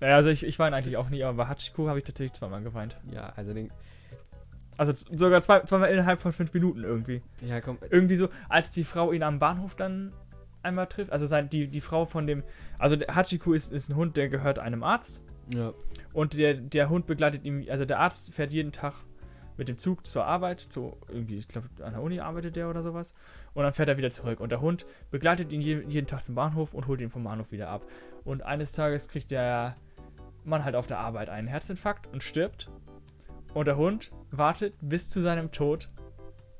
naja, also ich, ich weine eigentlich auch nie, aber bei Hachiko habe ich tatsächlich zweimal geweint. Ja, also den. Also sogar zwei, zweimal innerhalb von fünf Minuten irgendwie. Ja, komm. Irgendwie so, als die Frau ihn am Bahnhof dann einmal trifft. Also sein, die, die Frau von dem. Also Hachiko ist, ist ein Hund, der gehört einem Arzt. Ja. Und der, der Hund begleitet ihn, also der Arzt fährt jeden Tag mit dem Zug zur Arbeit, zu irgendwie, ich glaube, an der Uni arbeitet der oder sowas. Und dann fährt er wieder zurück. Und der Hund begleitet ihn je, jeden Tag zum Bahnhof und holt ihn vom Bahnhof wieder ab. Und eines Tages kriegt der Mann halt auf der Arbeit einen Herzinfarkt und stirbt. Und der Hund wartet bis zu seinem Tod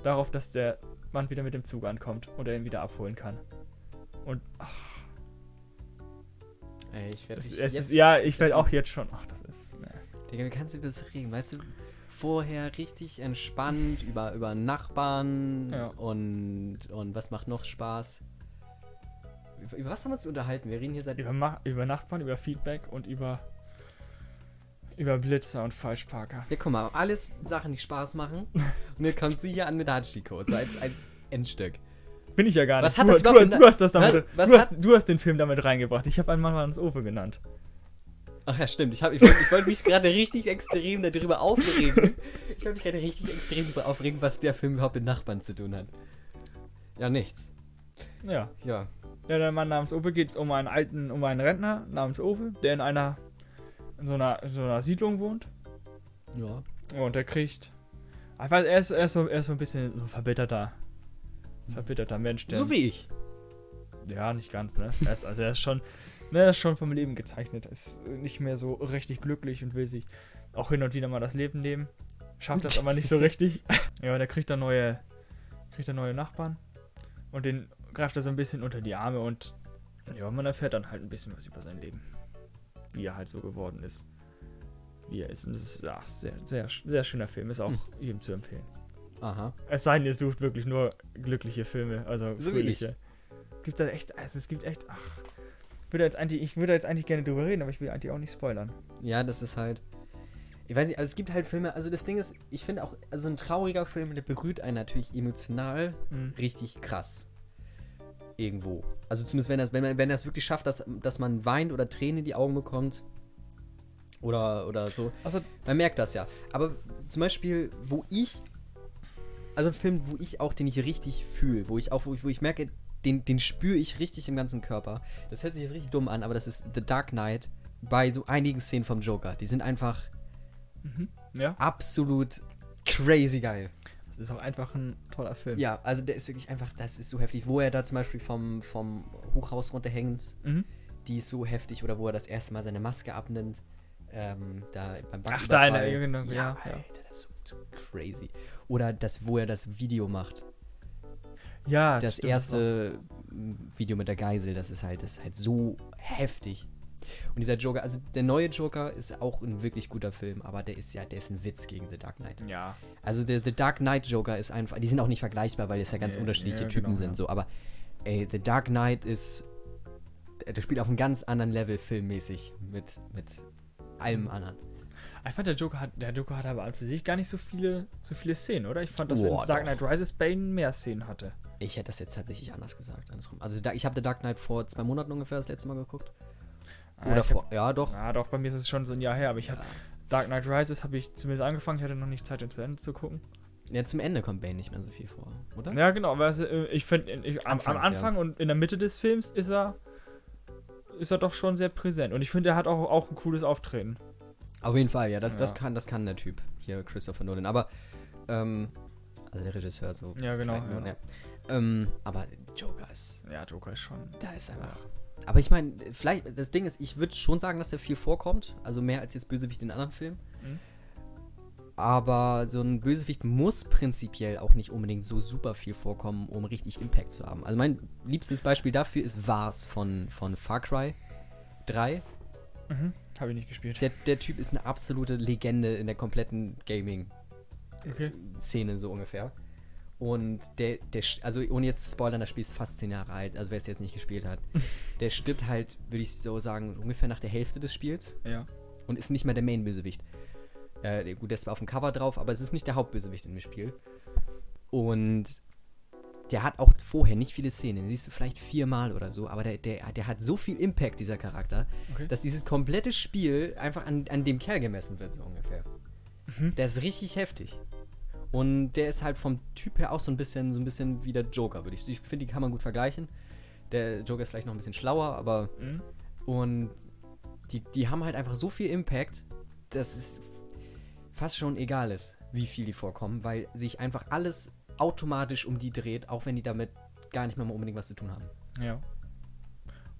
darauf, dass der Mann wieder mit dem Zug ankommt und er ihn wieder abholen kann. Und ach, Ey, ich werde ja, ich werde auch jetzt schon. Ach, das ist. Ne. Digga, wie kannst du das reden? Weißt du, vorher richtig entspannt über, über Nachbarn Ja. und, und was macht noch Spaß? Über, über was haben wir uns unterhalten? Wir reden hier seit. Über, über Nachbarn, über Feedback und über. Über Blitzer und Falschparker. Ja, guck mal, alles Sachen, die Spaß machen. Und jetzt kommst du hier an mit Hachiko, so als, als Endstück. Bin ich ja gar nicht. Was hat du, das du, du, hast das damit. Was- was du, hast, hat- du hast den Film damit reingebracht. Ich habe einen Mann ans Ofen genannt. Ach ja, stimmt. Ich, hab- ich wollte wollt mich gerade richtig extrem darüber aufregen. Ich wollte mich gerade richtig extrem darüber aufregen, was der Film überhaupt mit Nachbarn zu tun hat. Ja, nichts. Ja. Ja. Ja, der Mann namens Owe geht es um einen alten, um einen Rentner namens Owe, der in einer in so einer, in so einer Siedlung wohnt. Ja. Und der kriegt. Ich weiß, er ist, er ist, so, er ist so ein bisschen so ein verbitterter. Verbitterter Mensch, der. So wie ich. Ja, nicht ganz, ne? Er ist, also er ist schon. Ne, er ist schon vom Leben gezeichnet. Ist nicht mehr so richtig glücklich und will sich auch hin und wieder mal das Leben nehmen. Schafft das aber nicht so richtig. Ja, und er kriegt dann neue. Kriegt dann neue Nachbarn. Und den greift er so ein bisschen unter die Arme und ja, man erfährt dann halt ein bisschen was über sein Leben. Wie er halt so geworden ist. Wie er ist. Und das ist ja, sehr, sehr, sehr schöner Film. Ist auch Hm. jedem zu empfehlen. Aha. Es sei denn, ihr sucht wirklich nur glückliche Filme, also So fröhliche. Gibt da echt, also es gibt echt, ach. Ich würde jetzt eigentlich, ich würde jetzt eigentlich gerne drüber reden, aber ich will eigentlich auch nicht spoilern. Ja, das ist halt. Ich weiß nicht, also es gibt halt Filme, also das Ding ist, ich finde auch, also ein trauriger Film, der berührt einen natürlich emotional Hm. richtig krass. Irgendwo. Also zumindest wenn er wenn, man- wenn er es wirklich schafft, dass, dass man weint oder Tränen in die Augen bekommt. Oder, oder so. Also, Man merkt das ja. Aber zum Beispiel, wo ich. Also ein Film, wo ich auch, den ich richtig fühle, wo ich auch, wo ich, wo ich merke, den, den spüre ich richtig im ganzen Körper. Das hört sich jetzt richtig dumm an, aber das ist The Dark Knight bei so einigen Szenen vom Joker. Die sind einfach mhm. ja, absolut crazy geil. das ist auch einfach ein toller Film. Ja, also der ist wirklich einfach, das ist so heftig. Wo er da zum Beispiel vom, vom Hochhaus runterhängt, Mhm. die ist so heftig. Oder wo er das erste Mal seine Maske abnimmt. Ähm, da beim Ach, da in der- ja, ja. Alter, das ist so, so crazy. Oder das, wo er das Video macht. Ja, das stimmt, erste m, Video mit der Geisel, das ist halt, das ist halt so heftig. Und dieser Joker, also der neue Joker ist auch ein wirklich guter Film, aber der ist ja, der ist ein Witz gegen The Dark Knight. auch. Ja, Also der The Dark Knight Joker ist einfach, die sind auch nicht vergleichbar, weil es ja ganz Nee, unterschiedliche ja, Typen genau, sind, ja. so, aber ey, The Dark Knight ist, der der spielt auf einem ganz anderen Level filmmäßig mit, mit allem anderen. Ich fand der Joker hat, der Joker hat aber an für sich gar nicht so viele, so viele Szenen, oder? Ich fand, dass Boah, in Dark. Knight Rises Bane mehr Szenen hatte. Ich hätte das jetzt tatsächlich anders gesagt, andersrum. Also ich habe The Dark Knight vor zwei Monaten ungefähr das letzte Mal geguckt. Ah, Oder vor, ja doch. Hab, ja, doch, bei mir ist es schon so ein Jahr her, aber ich habe Ja. Dark Knight Rises habe ich zumindest angefangen, ich hatte noch nicht Zeit, den zu Ende zu gucken. Ja, zum Ende kommt Bane nicht mehr so viel vor, oder? Ja, genau, aber es, äh, ich finde, ich- am, am Anfangs, ja. Anfang und in der Mitte des Films ist er ist er doch schon sehr präsent. Und ich finde, er hat auch, auch ein cooles Auftreten. Auf jeden Fall, ja, das, das, Ja. kann, das kann der Typ, hier Christopher Nolan. Aber, ähm, also der Regisseur so. Ja, genau, klein, ja. ja. Ähm, aber Joker ist, Ja, Joker ist schon. da ist einfach. Aber ich meine, vielleicht, das Ding ist, ich würde schon sagen, dass er viel vorkommt. Also mehr als jetzt Bösewicht in anderen Filmen. Mhm. Aber so ein Bösewicht muss prinzipiell auch nicht unbedingt so super viel vorkommen, um richtig Impact zu haben. Also mein liebstes Beispiel dafür ist Vars von, von Far Cry 3. Mhm. Habe ich nicht gespielt. Der, der Typ ist eine absolute Legende in der kompletten Gaming Okay. So ungefähr. Und der, der, also ohne jetzt zu spoilern, das Spiel ist fast 10 Jahre alt, also wer es jetzt nicht gespielt hat. der stirbt halt, würde ich so sagen, ungefähr nach der Hälfte des Spiels Ja. und ist nicht mehr der Main-Bösewicht. Äh, gut, der ist zwar auf dem Cover drauf, aber es ist nicht der Hauptbösewicht in dem Spiel. Und der hat auch vorher nicht viele Szenen, den siehst du vielleicht viermal oder so, aber der, der, der hat so viel Impact, dieser Charakter, Okay. dass dieses komplette Spiel einfach an, an dem Kerl gemessen wird, so ungefähr. Mhm. Der ist richtig heftig. Und der ist halt vom Typ her auch so ein bisschen, so ein bisschen wie der Joker, würde ich. Ich finde, die kann man gut vergleichen. Der Joker ist vielleicht noch ein bisschen schlauer, aber. Mhm. Und die, die haben halt einfach so viel Impact, dass es fast schon egal ist, wie viel die vorkommen, weil sich einfach alles automatisch um die dreht, auch wenn die damit gar nicht mehr unbedingt was zu tun haben. Ja.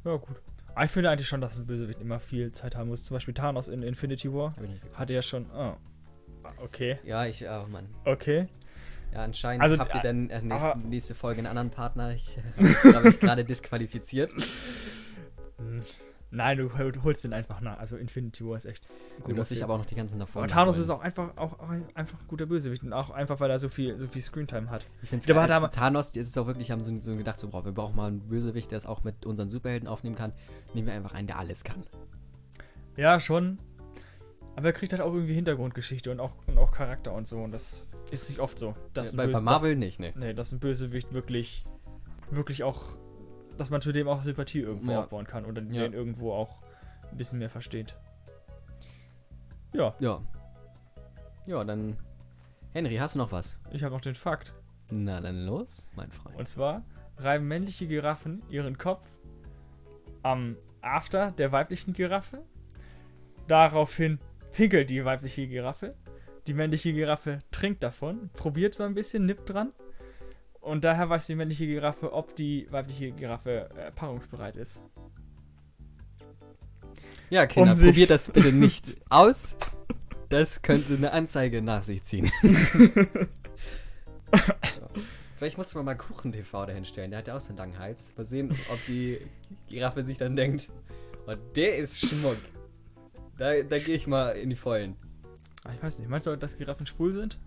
Ja, gut. Aber ich finde eigentlich schon, dass ein Bösewicht immer viel Zeit haben muss. Zum Beispiel Thanos in Infinity War hatte ja schon. Oh. Okay. Ja, ich, oh Mann. Okay. Ja, anscheinend Also, habt ihr äh, dann äh, nächste, aber- nächste Folge einen anderen Partner. Ich habe mich, gerade disqualifiziert. Nein, du hol- holst den einfach nach. Also Infinity War ist echt. Du musst dich aber auch noch die ganzen davor. Aber Thanos ist auch einfach, auch, auch ein, einfach ein guter Bösewicht. Und auch einfach, weil er so viel, so viel Screentime hat. Ich finde es geil. da- Thanos, die ist auch wirklich, haben so, so gedacht, so, boah, wir brauchen mal einen Bösewicht, der es auch mit unseren Superhelden aufnehmen kann. Nehmen wir einfach einen, der alles kann. Ja, schon. Aber er kriegt halt auch irgendwie Hintergrundgeschichte und auch, und auch Charakter und so. Und das ist nicht oft so. Ja, bei, bei Böse- Marvel nicht, ne. Das, nee, dass ein Bösewicht wirklich, wirklich auch, dass man zu dem auch Sympathie irgendwo Ja. aufbauen kann oder Ja. den irgendwo auch ein bisschen mehr versteht. Ja, Ja. Ja, dann. Henry, hast du noch was? ich habe noch den Fakt. Na, dann los, mein Freund. Und zwar reiben männliche Giraffen ihren Kopf am After der weiblichen Giraffe. Daraufhin pinkelt die weibliche Giraffe. Die männliche Giraffe trinkt davon, probiert so ein bisschen, nippt dran. Und daher weiß die männliche Giraffe, ob die weibliche Giraffe äh, paarungsbereit ist. Ja, Kinder, Um probiert das bitte nicht aus. Das könnte eine Anzeige nach sich ziehen. Vielleicht musst du mal Kuchen-TV dahin stellen. Der hat ja auch so einen langen Hals. Mal sehen, ob die Giraffe sich dann denkt, oh, der ist Schmuck. Da, da gehe ich mal in die Vollen. Ah, Ich weiß nicht, meinst du, dass Giraffen schwul sind?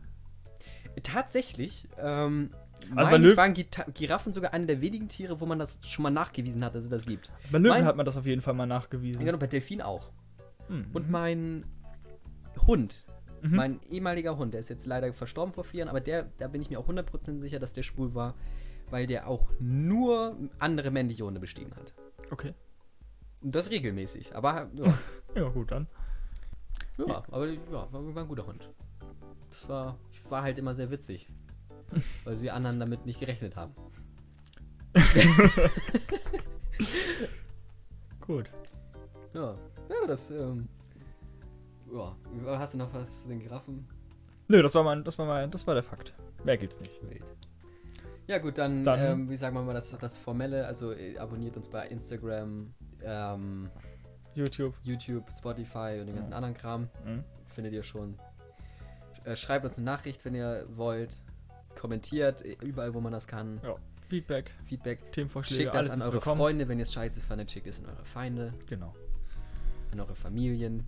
Tatsächlich, ähm, Also meine bei ich, waren Gita- Giraffen sogar eine der wenigen Tiere, wo man das schon mal nachgewiesen hat, dass es das gibt. Bei Löwen Mein- hat man das auf jeden Fall mal nachgewiesen. Genau, bei Delfinen auch. Hm. Und mein Hund, Mhm. mein ehemaliger Hund, der ist jetzt leider verstorben vor vier Jahren, aber der, da bin ich mir auch 100% sicher, dass der schwul war, weil der auch nur andere männliche Hunde bestiegen hat. Okay. Und das regelmäßig. Aber ja, Ja, gut, dann. ja aber ja, war, war ein guter Hund. Das war, war halt immer sehr witzig. Weil die anderen damit nicht gerechnet haben. Gut. Ja, ja das, ähm, ja, hast du noch was zu den Giraffen? Nö, das war mein, das war mein, das war der Fakt. Mehr gibt's nicht. Wild. Ja gut, dann, Dann- ähm, wie sagen wir mal das, das Formelle, also äh, abonniert uns bei Instagram, ähm, YouTube. YouTube, Spotify und den ganzen anderen Kram. Mhm. Findet ihr schon. Äh, schreibt uns eine Nachricht, wenn ihr wollt. Kommentiert, äh, überall wo man das kann. Ja. Feedback, Feedback. Themenvorschläge, Schickt das alles an eure willkommen. Freunde, wenn ihr es scheiße fandet, schickt es an eure Feinde, Genau. an eure Familien.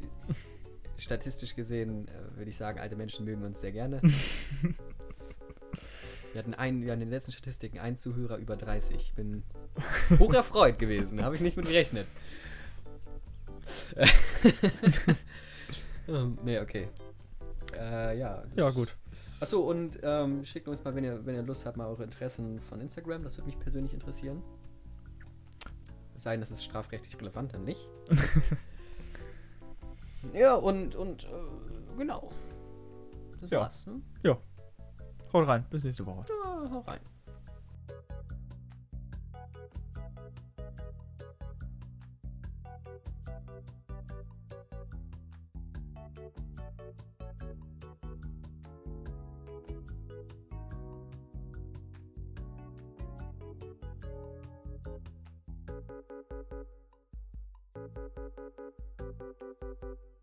Statistisch gesehen äh, würde ich sagen, alte Menschen mögen uns sehr gerne. Wir hatten, einen, wir hatten in den letzten Statistiken einen Zuhörer über 30. Ich bin hoch erfreut gewesen. Habe ich nicht mit gerechnet. nee, okay. Äh, ja. Ja, gut. Achso, und ähm, schickt uns mal, wenn ihr, wenn ihr Lust habt, mal eure Interessen von Instagram. Das würde mich persönlich interessieren. Es sei denn, das ist strafrechtlich relevant, dann nicht. ja, und, und äh, genau. Das Ja. war's. Ne? Haut rein. Bis nächste Woche. Ja, hau rein. Thank you.